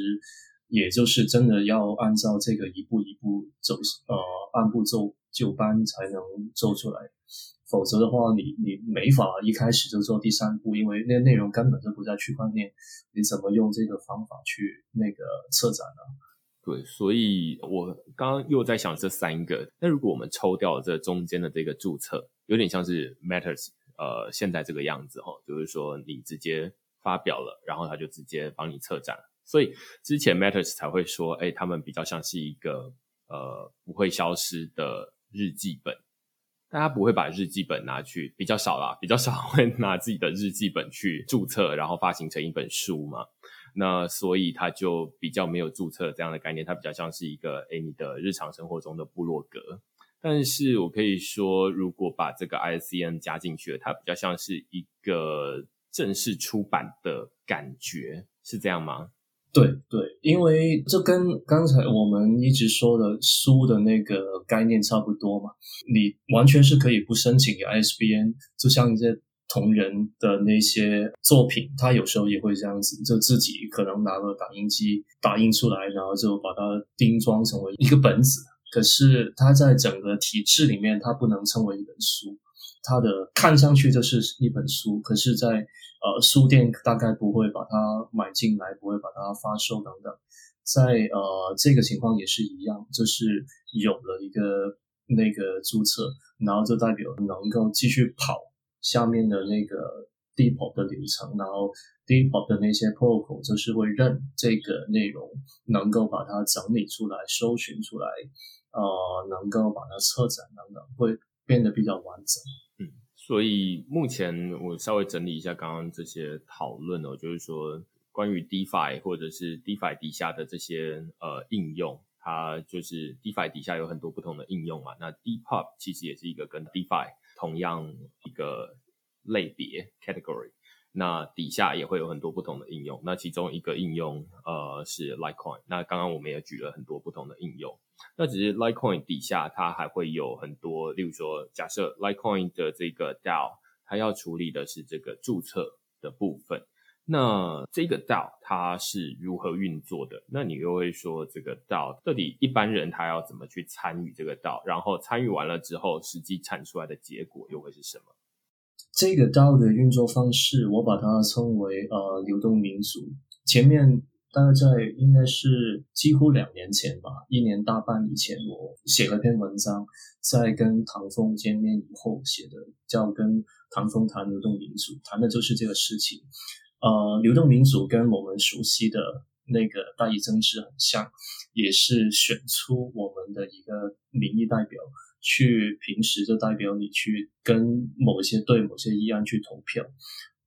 也就是真的要按照这个一步一步走，呃，按部就就班才能做出来，否则的话，你你没法一开始就做第三步，因为那内容根本就不在区块链，你怎么用这个方法去那个策展呢？对，所以我刚刚又在想这三个，那如果我们抽掉这中间的这个注册，有点像是 Matters，呃，现在这个样子哈，就是说你直接发表了，然后他就直接帮你策展。所以之前 Matters 才会说，哎，他们比较像是一个呃不会消失的日记本，大家不会把日记本拿去比较少啦，比较少会 拿自己的日记本去注册，然后发行成一本书嘛。那所以它就比较没有注册这样的概念，它比较像是一个哎你的日常生活中的部落格。但是我可以说，如果把这个 ISCN 加进去了，它比较像是一个正式出版的感觉，是这样吗？对对，因为这跟刚才我们一直说的书的那个概念差不多嘛。你完全是可以不申请 ISBN，就像一些同人的那些作品，他有时候也会这样子，就自己可能拿个打印机打印出来，然后就把它钉装成为一个本子。可是它在整个体制里面，它不能称为一本书。它的看上去就是一本书，可是，在呃，书店大概不会把它买进来，不会把它发售等等。在呃，这个情况也是一样，就是有了一个那个注册，然后就代表能够继续跑下面的那个 depot 的流程，然后 depot 的那些 protocol 就是会认这个内容，能够把它整理出来、搜寻出来，呃，能够把它策展等等，会变得比较完整。嗯所以目前我稍微整理一下刚刚这些讨论哦，就是说关于 DeFi 或者是 DeFi 底下的这些呃应用，它就是 DeFi 底下有很多不同的应用嘛。那 Depop 其实也是一个跟 DeFi 同样一个类别 category。那底下也会有很多不同的应用。那其中一个应用呃是 Litecoin。那刚刚我们也举了很多不同的应用。那只是 Litecoin 底下，它还会有很多，例如说，假设 Litecoin 的这个 DAO，它要处理的是这个注册的部分。那这个道它是如何运作的？那你又会说，这个道到底一般人他要怎么去参与这个道然后参与完了之后，实际产出来的结果又会是什么？这个道的运作方式，我把它称为呃流动民主。前面。大概在应该是几乎两年前吧，一年大半以前，我写了篇文章，在跟唐风见面以后写的，叫《跟唐风谈流动民主》，谈的就是这个事情。呃，流动民主跟我们熟悉的那个大议政治很像，也是选出我们的一个民意代表，去平时就代表你去跟某些对某些议案去投票。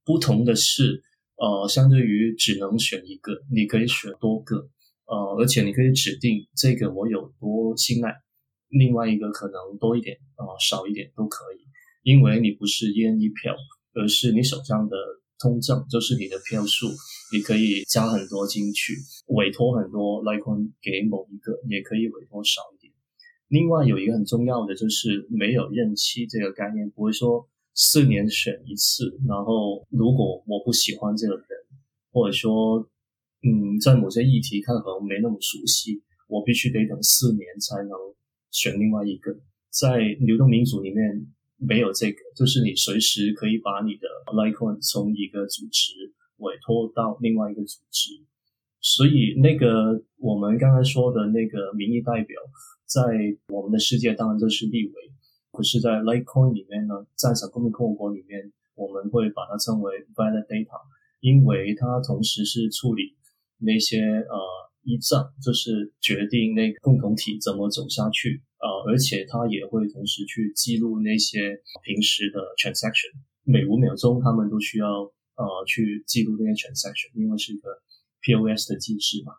不同的是。呃，相对于只能选一个，你可以选多个，呃，而且你可以指定这个我有多信赖，另外一个可能多一点，呃，少一点都可以，因为你不是一人一票，而是你手上的通证就是你的票数，你可以加很多进去，委托很多 Litecoin 给某一个，也可以委托少一点。另外有一个很重要的就是没有任期这个概念，不会说。四年选一次，然后如果我不喜欢这个人，或者说，嗯，在某些议题看可能没那么熟悉，我必须得等四年才能选另外一个。在流动民主里面没有这个，就是你随时可以把你的 Litecoin 从一个组织委托到另外一个组织。所以那个我们刚才说的那个民意代表，在我们的世界当然就是立委。可是，在 Litecoin 里面呢，赞赏公民共和国里面，我们会把它称为 Validator，因为它同时是处理那些呃依仗，就是决定那个共同体怎么走下去呃，而且它也会同时去记录那些平时的 transaction，每五秒钟他们都需要呃去记录那些 transaction，因为是一个 POS 的机制嘛，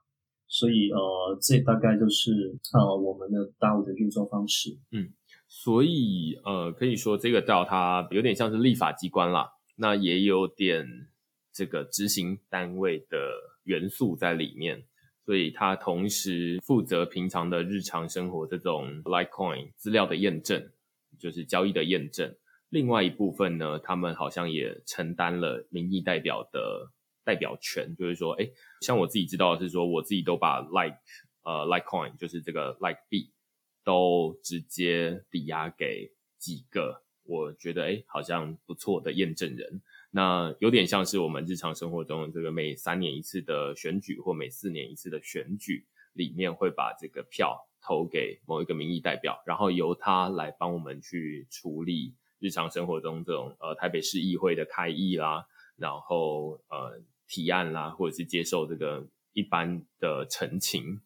所以呃，这大概就是呃我们的 DAO 的运作方式，嗯。所以呃，可以说这个 DAO 它有点像是立法机关啦，那也有点这个执行单位的元素在里面。所以它同时负责平常的日常生活这种 Litecoin 资料的验证，就是交易的验证。另外一部分呢，他们好像也承担了民意代表的代表权，就是说，哎，像我自己知道的是说，我自己都把 Like 呃 Litecoin 就是这个 Like 币都直接抵押给几个我觉得哎好像不错的验证人。那有点像是我们日常生活中这个每三年一次的选举或每四年一次的选举里面，会把这个票投给某一个民意代表，然后由他来帮我们去处理日常生活中这种呃台北市议会的开议啦，然后呃提案啦，或者是接受这个一般的陈情。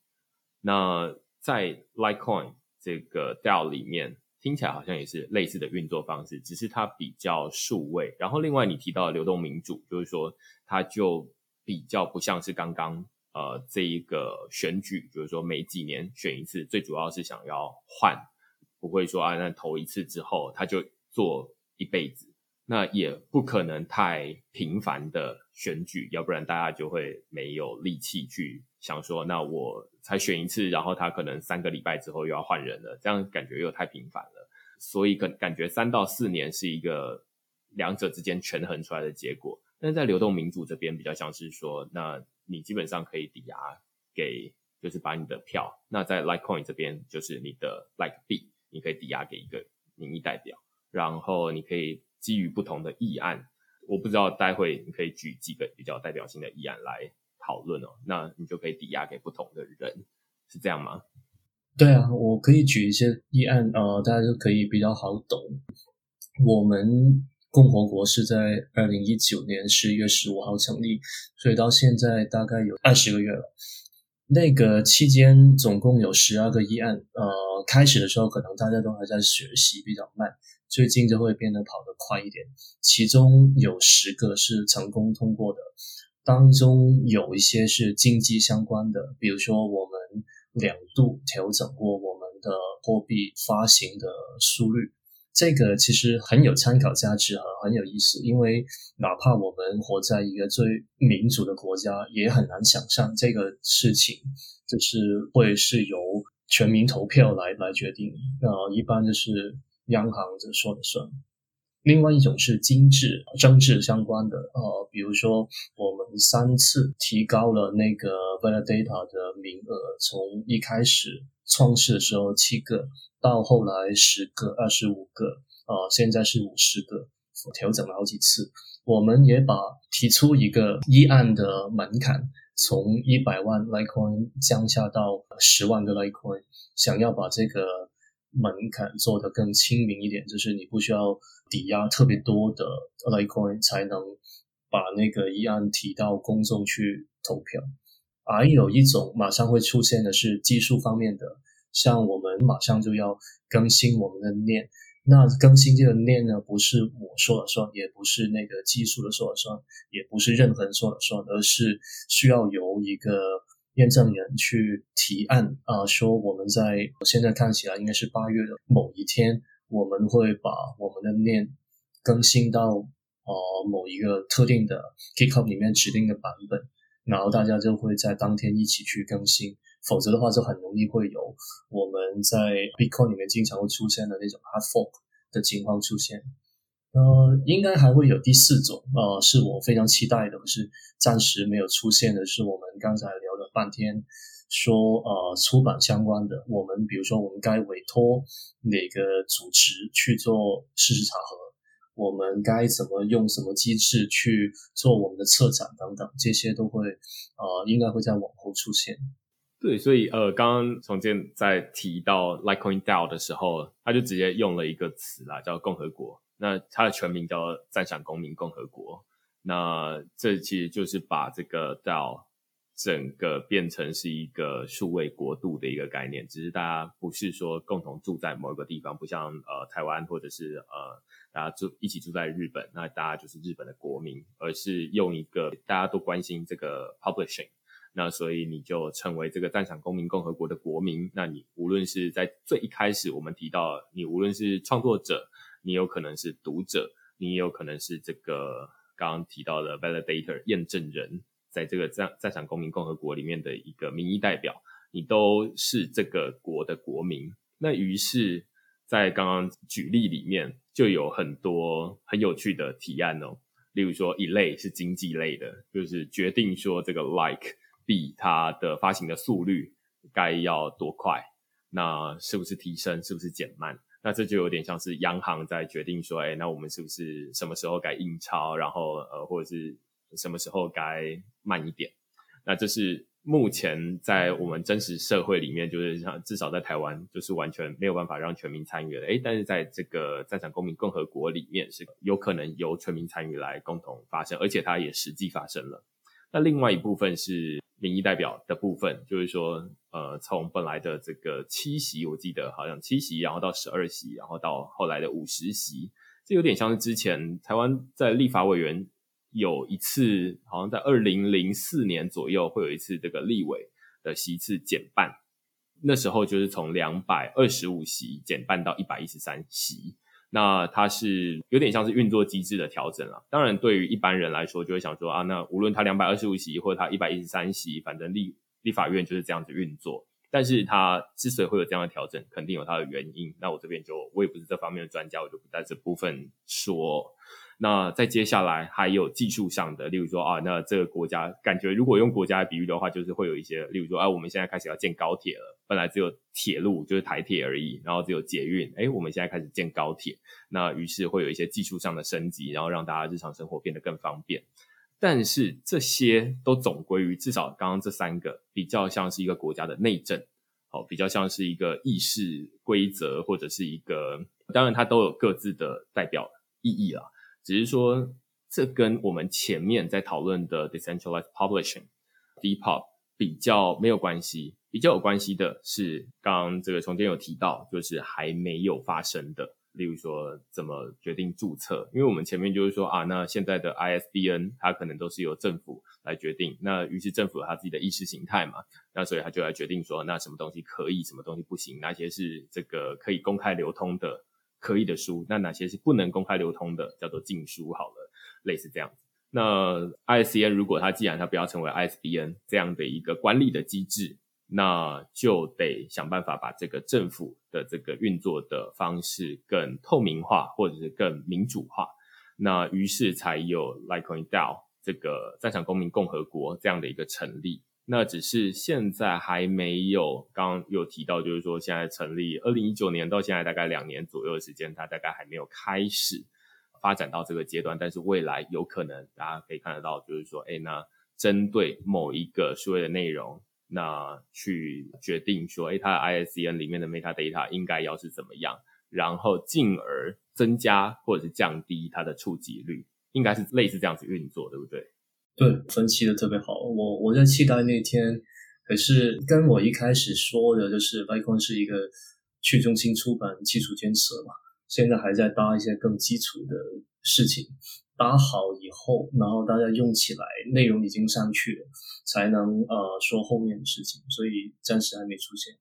那在 Litecoin 这个 DAO 里面。听起来好像也是类似的运作方式，只是它比较数位。然后另外你提到的流动民主，就是说它就比较不像是刚刚呃这一个选举，就是说每几年选一次，最主要是想要换，不会说啊那投一次之后他就做一辈子。那也不可能太频繁的选举，要不然大家就会没有力气去想说，那我才选一次，然后他可能三个礼拜之后又要换人了，这样感觉又太频繁了。所以感感觉三到四年是一个两者之间权衡出来的结果。但是在流动民主这边比较像是说，那你基本上可以抵押给，就是把你的票，那在 Litecoin 这边就是你的 Like 币，你可以抵押给一个民意代表，然后你可以。基于不同的议案，我不知道待会你可以举几个比较代表性的议案来讨论哦。那你就可以抵押给不同的人，是这样吗？对啊，我可以举一些议案，呃，大家就可以比较好懂。我们共和国是在二零一九年十一月十五号成立，所以到现在大概有二十个月了。那个期间总共有十二个议案，呃，开始的时候可能大家都还在学习，比较慢。最近就会变得跑得快一点，其中有十个是成功通过的，当中有一些是经济相关的，比如说我们两度调整过我们的货币发行的速率，这个其实很有参考价值和很有意思，因为哪怕我们活在一个最民主的国家，也很难想象这个事情就是会是由全民投票来来决定，呃，一般就是。央行这说了算。另外一种是精致政治相关的，呃，比如说我们三次提高了那个 Validata 的名额，从一开始创世的时候七个，到后来十个、二十五个，呃，现在是五十个，调整了好几次。我们也把提出一个议案的门槛，从一百万 Litecoin 降下到十万个 Litecoin，想要把这个。门槛做得更亲民一点，就是你不需要抵押特别多的 Litecoin 才能把那个议案提到公众去投票。还有一种马上会出现的是技术方面的，像我们马上就要更新我们的链，那更新这个链呢，不是我说了算，也不是那个技术的说了算，也不是任何人说了算，而是需要由一个。验证人去提案啊，说我们在现在看起来应该是八月的某一天，我们会把我们的链更新到呃某一个特定的 GitHub 里面指定的版本，然后大家就会在当天一起去更新，否则的话就很容易会有我们在 Bitcoin 里面经常会出现的那种 hard fork 的情况出现。呃，应该还会有第四种，呃，是我非常期待的，是暂时没有出现的，是我们刚才聊了半天，说呃出版相关的，我们比如说我们该委托哪个组织去做事实查核，我们该怎么用什么机制去做我们的策展等等，这些都会呃应该会在往后出现。对，所以呃，刚刚重建在提到 Litecoin DAO 的时候，他就直接用了一个词啦，叫共和国。那它的全名叫赞赏公民共和国。那这其实就是把这个到整个变成是一个数位国度的一个概念，只是大家不是说共同住在某一个地方，不像呃台湾或者是呃大家住一起住在日本，那大家就是日本的国民，而是用一个大家都关心这个 publishing，那所以你就成为这个赞赏公民共和国的国民。那你无论是在最一开始我们提到，你无论是创作者，你有可能是读者，你也有可能是这个刚刚提到的 validator 验证人，在这个在在场公民共和国里面的一个民意代表，你都是这个国的国民。那于是，在刚刚举例里面就有很多很有趣的提案哦，例如说一类是经济类的，就是决定说这个 like。币它的发行的速率该要多快？那是不是提升？是不是减慢？那这就有点像是央行在决定说，哎，那我们是不是什么时候该印钞？然后呃，或者是什么时候该慢一点？那这是目前在我们真实社会里面，就是像至少在台湾，就是完全没有办法让全民参与的。哎，但是在这个在场公民共和国里面，是有可能由全民参与来共同发生，而且它也实际发生了。那另外一部分是。民意代表的部分，就是说，呃，从本来的这个七席，我记得好像七席，然后到十二席，然后到后来的五十席，这有点像是之前台湾在立法委员有一次，好像在二零零四年左右会有一次这个立委的席次减半，那时候就是从两百二十五席减半到一百一十三席。那它是有点像是运作机制的调整了。当然，对于一般人来说，就会想说啊，那无论它两百二十五席或者它一百一十三席，反正立立法院就是这样子运作。但是它之所以会有这样的调整，肯定有它的原因。那我这边就我也不是这方面的专家，我就不在这部分说。那在接下来还有技术上的，例如说啊，那这个国家感觉如果用国家来比喻的话，就是会有一些，例如说啊，我们现在开始要建高铁了，本来只有铁路就是台铁而已，然后只有捷运，哎，我们现在开始建高铁，那于是会有一些技术上的升级，然后让大家日常生活变得更方便。但是这些都总归于至少刚刚这三个比较像是一个国家的内政，好，比较像是一个议事规则或者是一个，当然它都有各自的代表意义啦。只是说，这跟我们前面在讨论的 decentralized publishing Depop 比较没有关系。比较有关系的是，刚刚这个重建有提到，就是还没有发生的，例如说怎么决定注册。因为我们前面就是说啊，那现在的 ISBN 它可能都是由政府来决定，那于是政府有他自己的意识形态嘛，那所以他就来决定说，那什么东西可以，什么东西不行，哪些是这个可以公开流通的。可以的书，那哪些是不能公开流通的，叫做禁书好了，类似这样。那 ISBN 如果它既然它不要成为 ISBN 这样的一个管理的机制，那就得想办法把这个政府的这个运作的方式更透明化，或者是更民主化。那于是才有 Litecoin DAO 这个赞赏公民共和国这样的一个成立。那只是现在还没有，刚刚有提到，就是说现在成立，二零一九年到现在大概两年左右的时间，它大概还没有开始发展到这个阶段，但是未来有可能大家可以看得到，就是说，哎，那针对某一个所谓的内容，那去决定说，哎，它的 ISN 里面的 metadata 应该要是怎么样，然后进而增加或者是降低它的触及率，应该是类似这样子运作，对不对？对，分析的特别好。我我在期待那天，可是跟我一开始说的，就是 Vicon 是一个去中心出版基础建设嘛，现在还在搭一些更基础的事情，搭好以后，然后大家用起来，内容已经上去了，才能呃说后面的事情，所以暂时还没出现。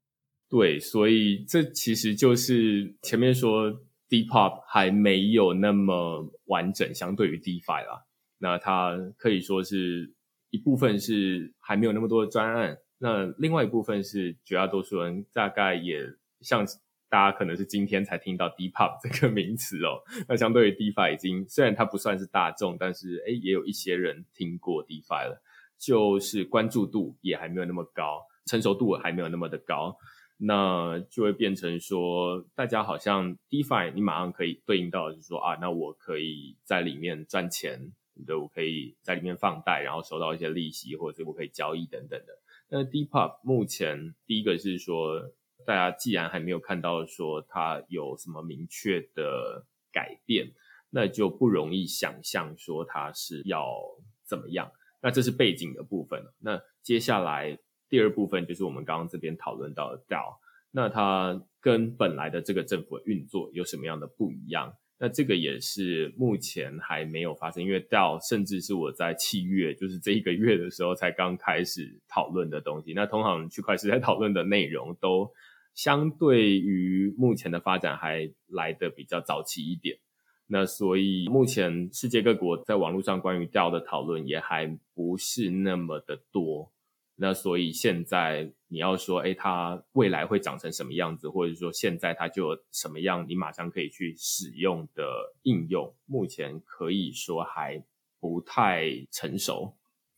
对，所以这其实就是前面说 Depop 还没有那么完整，相对于 DeFi 啦。那它可以说是一部分是还没有那么多的专案，那另外一部分是绝大多数人大概也像大家可能是今天才听到 DeepUp 这个名词哦。那相对于 DeFi 已经虽然它不算是大众，但是诶也有一些人听过 DeFi 了，就是关注度也还没有那么高，成熟度还没有那么的高，那就会变成说大家好像 DeFi 你马上可以对应到就是说啊，那我可以在里面赚钱。对，我可以在里面放贷，然后收到一些利息，或者是我可以交易等等的。那 Deep Up 目前第一个是说，大家既然还没有看到说它有什么明确的改变，那就不容易想象说它是要怎么样。那这是背景的部分。那接下来第二部分就是我们刚刚这边讨论到的 DAO，那它跟本来的这个政府的运作有什么样的不一样？那这个也是目前还没有发生，因为到甚至是我在七月，就是这一个月的时候才刚开始讨论的东西。那通常区块链在讨论的内容都相对于目前的发展还来的比较早期一点。那所以目前世界各国在网络上关于 DAO 的讨论也还不是那么的多。那所以现在你要说，哎，它未来会长成什么样子，或者说现在它就有什么样，你马上可以去使用的应用，目前可以说还不太成熟。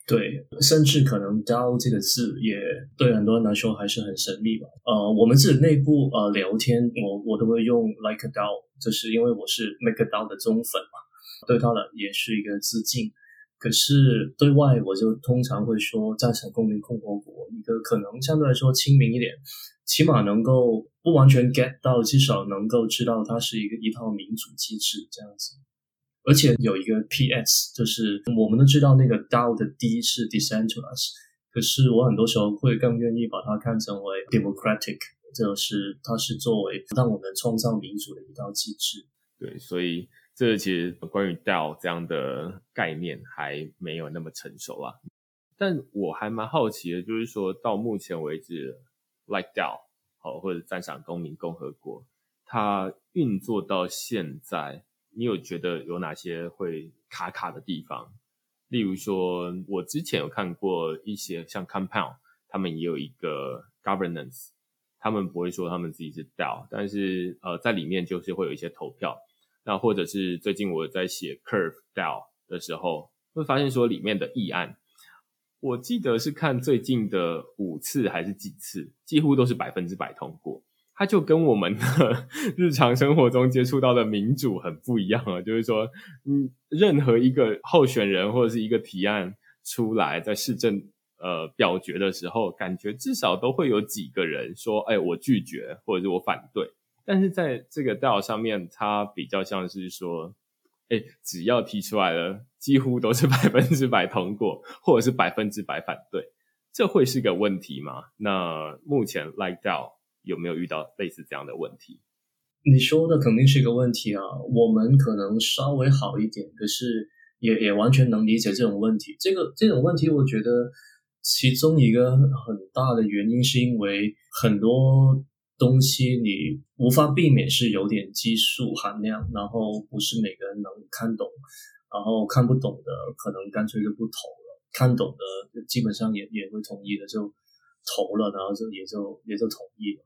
对，甚至可能 “DAO” 这个字也对很多人来说还是很神秘吧。呃，我们自己内部呃聊天，我我都会用 “like a DAO”，就是因为我是 “make a DAO” 的忠粉嘛，对它的也是一个致敬。可是对外，我就通常会说赞成公民共和国，一个可能相对来说亲民一点，起码能够不完全 get 到，至少能够知道它是一个一套民主机制这样子。而且有一个 P.S，就是我们都知道那个 DAO 的 D 是 decentralized，可是我很多时候会更愿意把它看成为 democratic，就是它是作为让我们创造民主的一套机制。对，所以。这其实关于 DAO 这样的概念还没有那么成熟啊，但我还蛮好奇的，就是说到目前为止，Like DAO 好或者赞赏公民共和国，它运作到现在，你有觉得有哪些会卡卡的地方？例如说，我之前有看过一些像 Compound，他们也有一个 Governance，他们不会说他们自己是 DAO，但是呃，在里面就是会有一些投票。那或者是最近我在写 Curve DAO 的时候，会发现说里面的议案，我记得是看最近的五次还是几次，几乎都是百分之百通过。它就跟我们的 日常生活中接触到的民主很不一样啊，就是说，嗯，任何一个候选人或者是一个提案出来，在市政呃表决的时候，感觉至少都会有几个人说，哎，我拒绝或者是我反对。但是在这个 DAO 上面，它比较像是说，哎，只要提出来了，几乎都是 百分之百通过，或者是百分之百反对，这会是个问题吗？那目前 Like DAO 有没有遇到类似这样的问题？你说的肯定是一个问题啊，我们可能稍微好一点，可是也也完全能理解这种问题。这个这种问题，我觉得其中一个很大的原因是因为很多。东西你无法避免是有点技术含量，然后不是每个人能看懂，然后看不懂的可能干脆就不投了，看懂的基本上也也会同意的就投了，然后就也就也就同意了，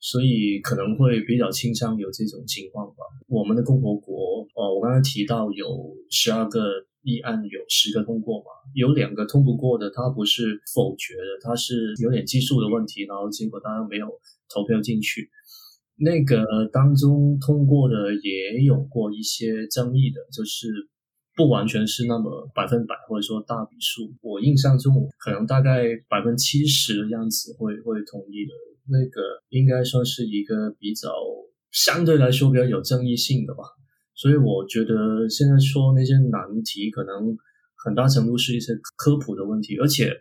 所以可能会比较倾向有这种情况吧。我们的共和国，哦，我刚才提到有十二个议案，有十个通过嘛，有两个通不过的，它不是否决的，它是有点技术的问题，然后结果大家没有。投票进去，那个当中通过的也有过一些争议的，就是不完全是那么百分百，或者说大笔数。我印象中可能大概百分之七十的样子会会同意的，那个应该算是一个比较相对来说比较有争议性的吧。所以我觉得现在说那些难题，可能很大程度是一些科普的问题，而且。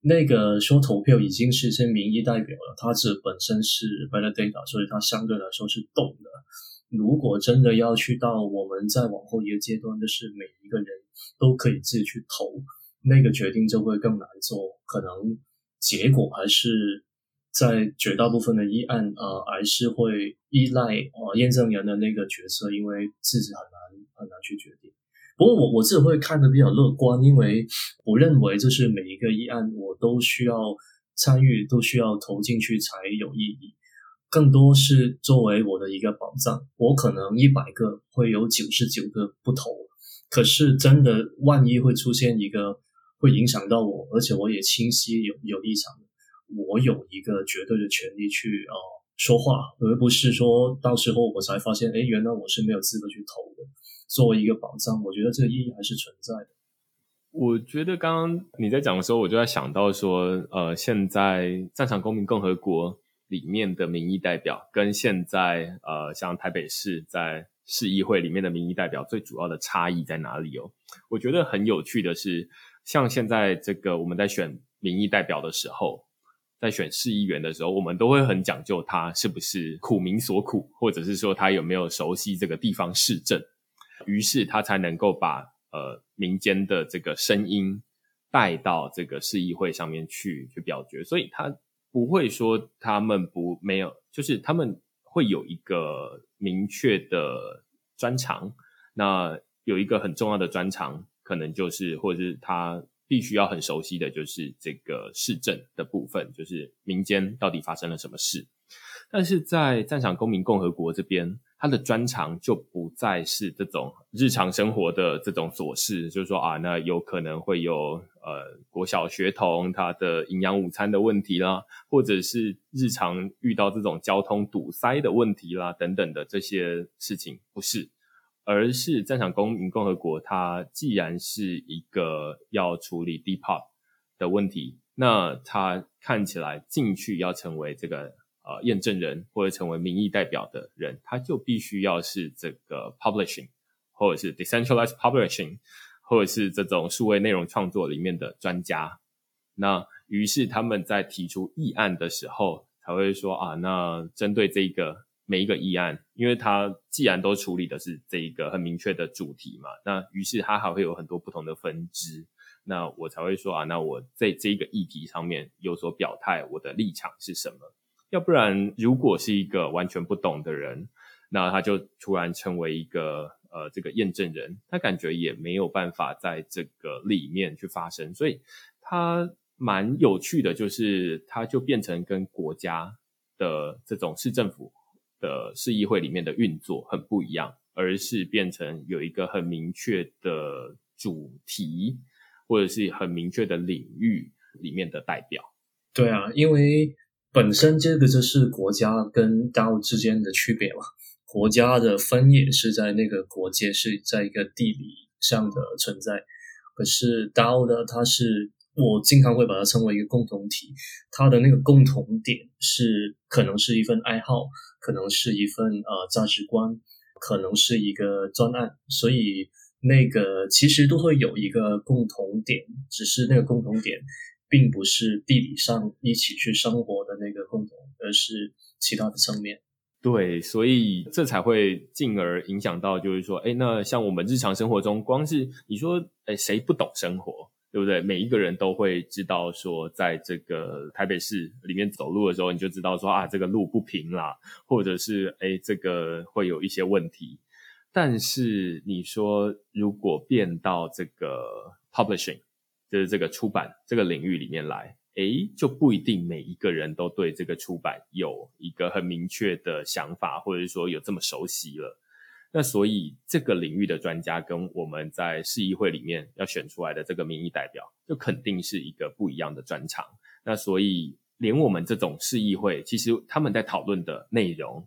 那个说投票已经是些民意代表了，它是本身是 valid data，所以它相对来说是动的。如果真的要去到我们再往后一个阶段，就是每一个人都可以自己去投，那个决定就会更难做。可能结果还是在绝大部分的议案，呃，还是会依赖呃验证人的那个角色，因为自己很难很难去决定。不过我我自己会看的比较乐观，因为我认为就是每一个议案我都需要参与，都需要投进去才有意义。更多是作为我的一个保障，我可能一百个会有九十九个不投，可是真的万一会出现一个会影响到我，而且我也清晰有有立场，我有一个绝对的权利去啊说话，而不是说到时候我才发现，哎，原来我是没有资格去投的。作为一个保障，我觉得这个意义还是存在的。我觉得刚刚你在讲的时候，我就在想到说，呃，现在战场公民共和国里面的民意代表，跟现在呃像台北市在市议会里面的民意代表，最主要的差异在哪里哦？我觉得很有趣的是，像现在这个我们在选民意代表的时候，在选市议员的时候，我们都会很讲究他是不是苦民所苦，或者是说他有没有熟悉这个地方市政，于是他才能够把呃民间的这个声音带到这个市议会上面去去表决，所以他不会说他们不没有，就是他们会有一个明确的专长，那有一个很重要的专长，可能就是或者是他。必须要很熟悉的就是这个市政的部分，就是民间到底发生了什么事。但是在赞赏公民共和国这边，它的专长就不再是这种日常生活的这种琐事，就是说啊，那有可能会有呃国小学童他的营养午餐的问题啦，或者是日常遇到这种交通堵塞的问题啦等等的这些事情，不是。而是战场公民共和国，它既然是一个要处理 d e p o p 的问题，那它看起来进去要成为这个呃验证人或者成为民意代表的人，他就必须要是这个 publishing 或者是 decentralized publishing 或者是这种数位内容创作里面的专家。那于是他们在提出议案的时候，才会说啊，那针对这个。每一个议案，因为它既然都处理的是这一个很明确的主题嘛，那于是它还会有很多不同的分支，那我才会说啊，那我在这一个议题上面有所表态，我的立场是什么？要不然，如果是一个完全不懂的人，那他就突然成为一个呃这个验证人，他感觉也没有办法在这个里面去发生，所以他蛮有趣的，就是他就变成跟国家的这种市政府。的市议会里面的运作很不一样，而是变成有一个很明确的主题，或者是很明确的领域里面的代表。对啊，因为本身这个就是国家跟 DAO 之间的区别嘛。国家的分野是在那个国界，是在一个地理上的存在，可是 DAO 呢，它是。我经常会把它称为一个共同体，它的那个共同点是可能是一份爱好，可能是一份呃价值观，可能是一个专案，所以那个其实都会有一个共同点，只是那个共同点并不是地理上一起去生活的那个共同，而是其他的层面。对，所以这才会进而影响到，就是说，哎，那像我们日常生活中，光是你说，哎，谁不懂生活？对不对？每一个人都会知道说，在这个台北市里面走路的时候，你就知道说啊，这个路不平啦，或者是哎，这个会有一些问题。但是你说，如果变到这个 publishing，就是这个出版这个领域里面来，哎，就不一定每一个人都对这个出版有一个很明确的想法，或者是说有这么熟悉了。那所以这个领域的专家跟我们在市议会里面要选出来的这个民意代表，就肯定是一个不一样的专长。那所以连我们这种市议会，其实他们在讨论的内容，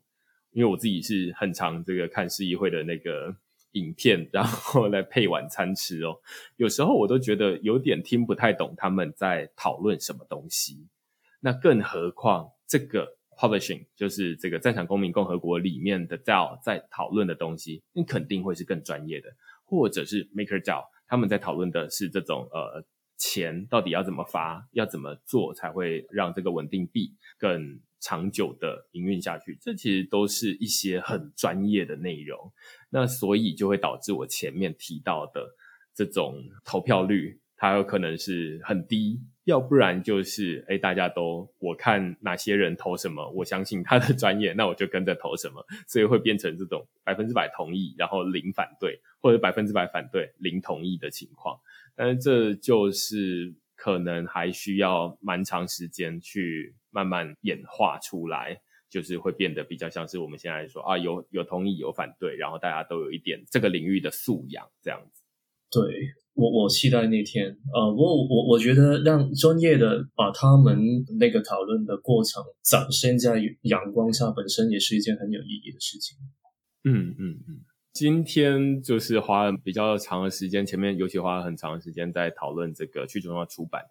因为我自己是很常这个看市议会的那个影片，然后来配晚餐吃哦。有时候我都觉得有点听不太懂他们在讨论什么东西。那更何况这个。Publishing 就是这个战场公民共和国里面的 DAO 在讨论的东西，那肯定会是更专业的，或者是 Maker DAO 他们在讨论的是这种呃钱到底要怎么发，要怎么做才会让这个稳定币更长久的营运下去，这其实都是一些很专业的内容。那所以就会导致我前面提到的这种投票率。它有可能是很低，要不然就是哎，大家都我看哪些人投什么，我相信他的专业，那我就跟着投什么，所以会变成这种百分之百同意，然后零反对，或者百分之百反对零同意的情况。但是这就是可能还需要蛮长时间去慢慢演化出来，就是会变得比较像是我们现在说啊，有有同意有反对，然后大家都有一点这个领域的素养这样子。对。我我期待那天，呃，我我我觉得让专业的把他们那个讨论的过程展现在阳光下，本身也是一件很有意义的事情。嗯嗯嗯，今天就是花了比较长的时间，前面尤其花了很长的时间在讨论这个去中央出版，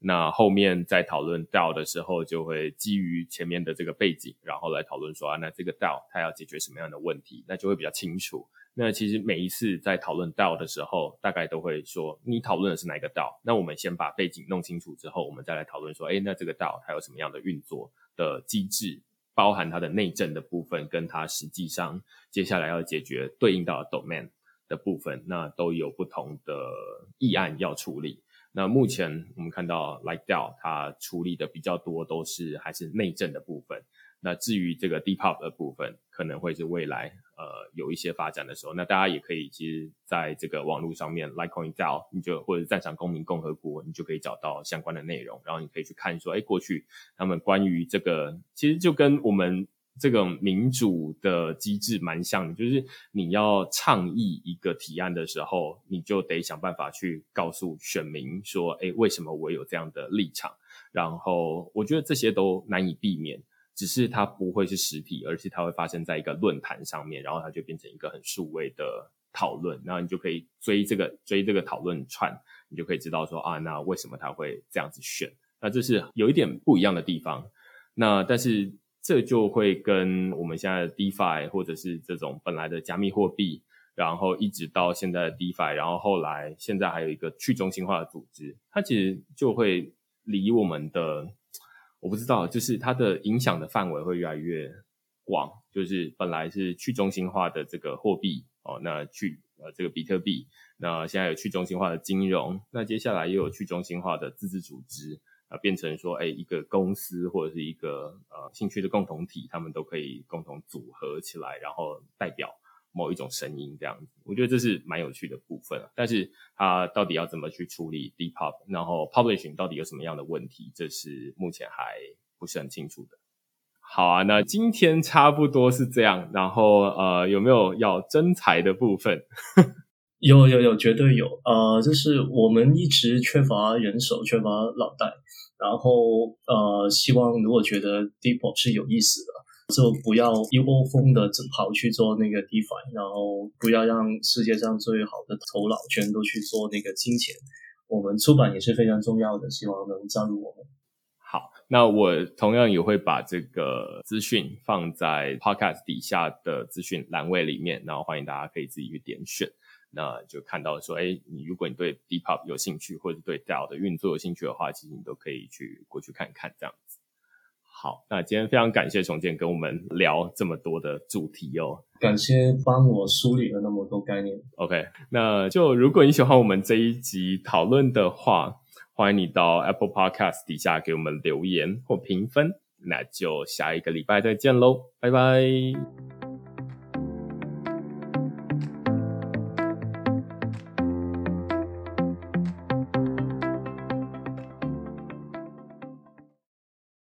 那后面在讨论 DAO 的时候，就会基于前面的这个背景，然后来讨论说啊，那这个 DAO 它要解决什么样的问题，那就会比较清楚。那其实每一次在讨论 DAO 的时候，大概都会说你讨论的是哪一个 DAO？那我们先把背景弄清楚之后，我们再来讨论说，哎，那这个 DAO 它有什么样的运作的机制，包含它的内政的部分，跟它实际上接下来要解决对应到的 domain 的部分，那都有不同的议案要处理。那目前我们看到 Like DAO 它处理的比较多，都是还是内政的部分。那至于这个 DeepUp 的部分，可能会是未来呃有一些发展的时候，那大家也可以其实在这个网络上面 Litecoin DAO，你就或者赞赏公民共和国，你就可以找到相关的内容，然后你可以去看说，哎，过去他们关于这个其实就跟我们这种民主的机制蛮像的，就是你要倡议一个提案的时候，你就得想办法去告诉选民说，哎，为什么我有这样的立场？然后我觉得这些都难以避免。只是它不会是实体，而是它会发生在一个论坛上面，然后它就变成一个很数位的讨论，然后你就可以追这个追这个讨论串，你就可以知道说啊，那为什么他会这样子选？那这是有一点不一样的地方。那但是这就会跟我们现在的 DeFi 或者是这种本来的加密货币，然后一直到现在的 DeFi，然后后来现在还有一个去中心化的组织，它其实就会离我们的。我不知道，就是它的影响的范围会越来越广。就是本来是去中心化的这个货币哦，那去呃这个比特币，那现在有去中心化的金融，那接下来又有去中心化的自治组织啊，变成说，哎，一个公司或者是一个呃兴趣的共同体，他们都可以共同组合起来，然后代表。某一种声音这样子，我觉得这是蛮有趣的部分但是它到底要怎么去处理 Depop，然后 Publishing 到底有什么样的问题，这是目前还不是很清楚的。好啊，那今天差不多是这样。然后呃，有没有要征才的部分？有有有，绝对有。呃，就是我们一直缺乏人手，缺乏脑袋。然后呃，希望如果觉得 Depop 是有意思的。就不要一窝蜂的跑去做那个 DeFi，然后不要让世界上最好的头脑全都去做那个金钱。我们出版也是非常重要的，希望能加入我们。好，那我同样也会把这个资讯放在 Podcast 底下的资讯栏位里面，然后欢迎大家可以自己去点选，那就看到说，哎，你如果你对 Depop 有兴趣，或者对 DAO 的运作有兴趣的话，其实你都可以去过去看看这样子。好，那今天非常感谢重建跟我们聊这么多的主题哦。感谢帮我梳理了那么多概念。OK，那就如果你喜欢我们这一集讨论的话，欢迎你到 Apple Podcast 底下给我们留言或评分。那就下一个礼拜再见喽，拜拜。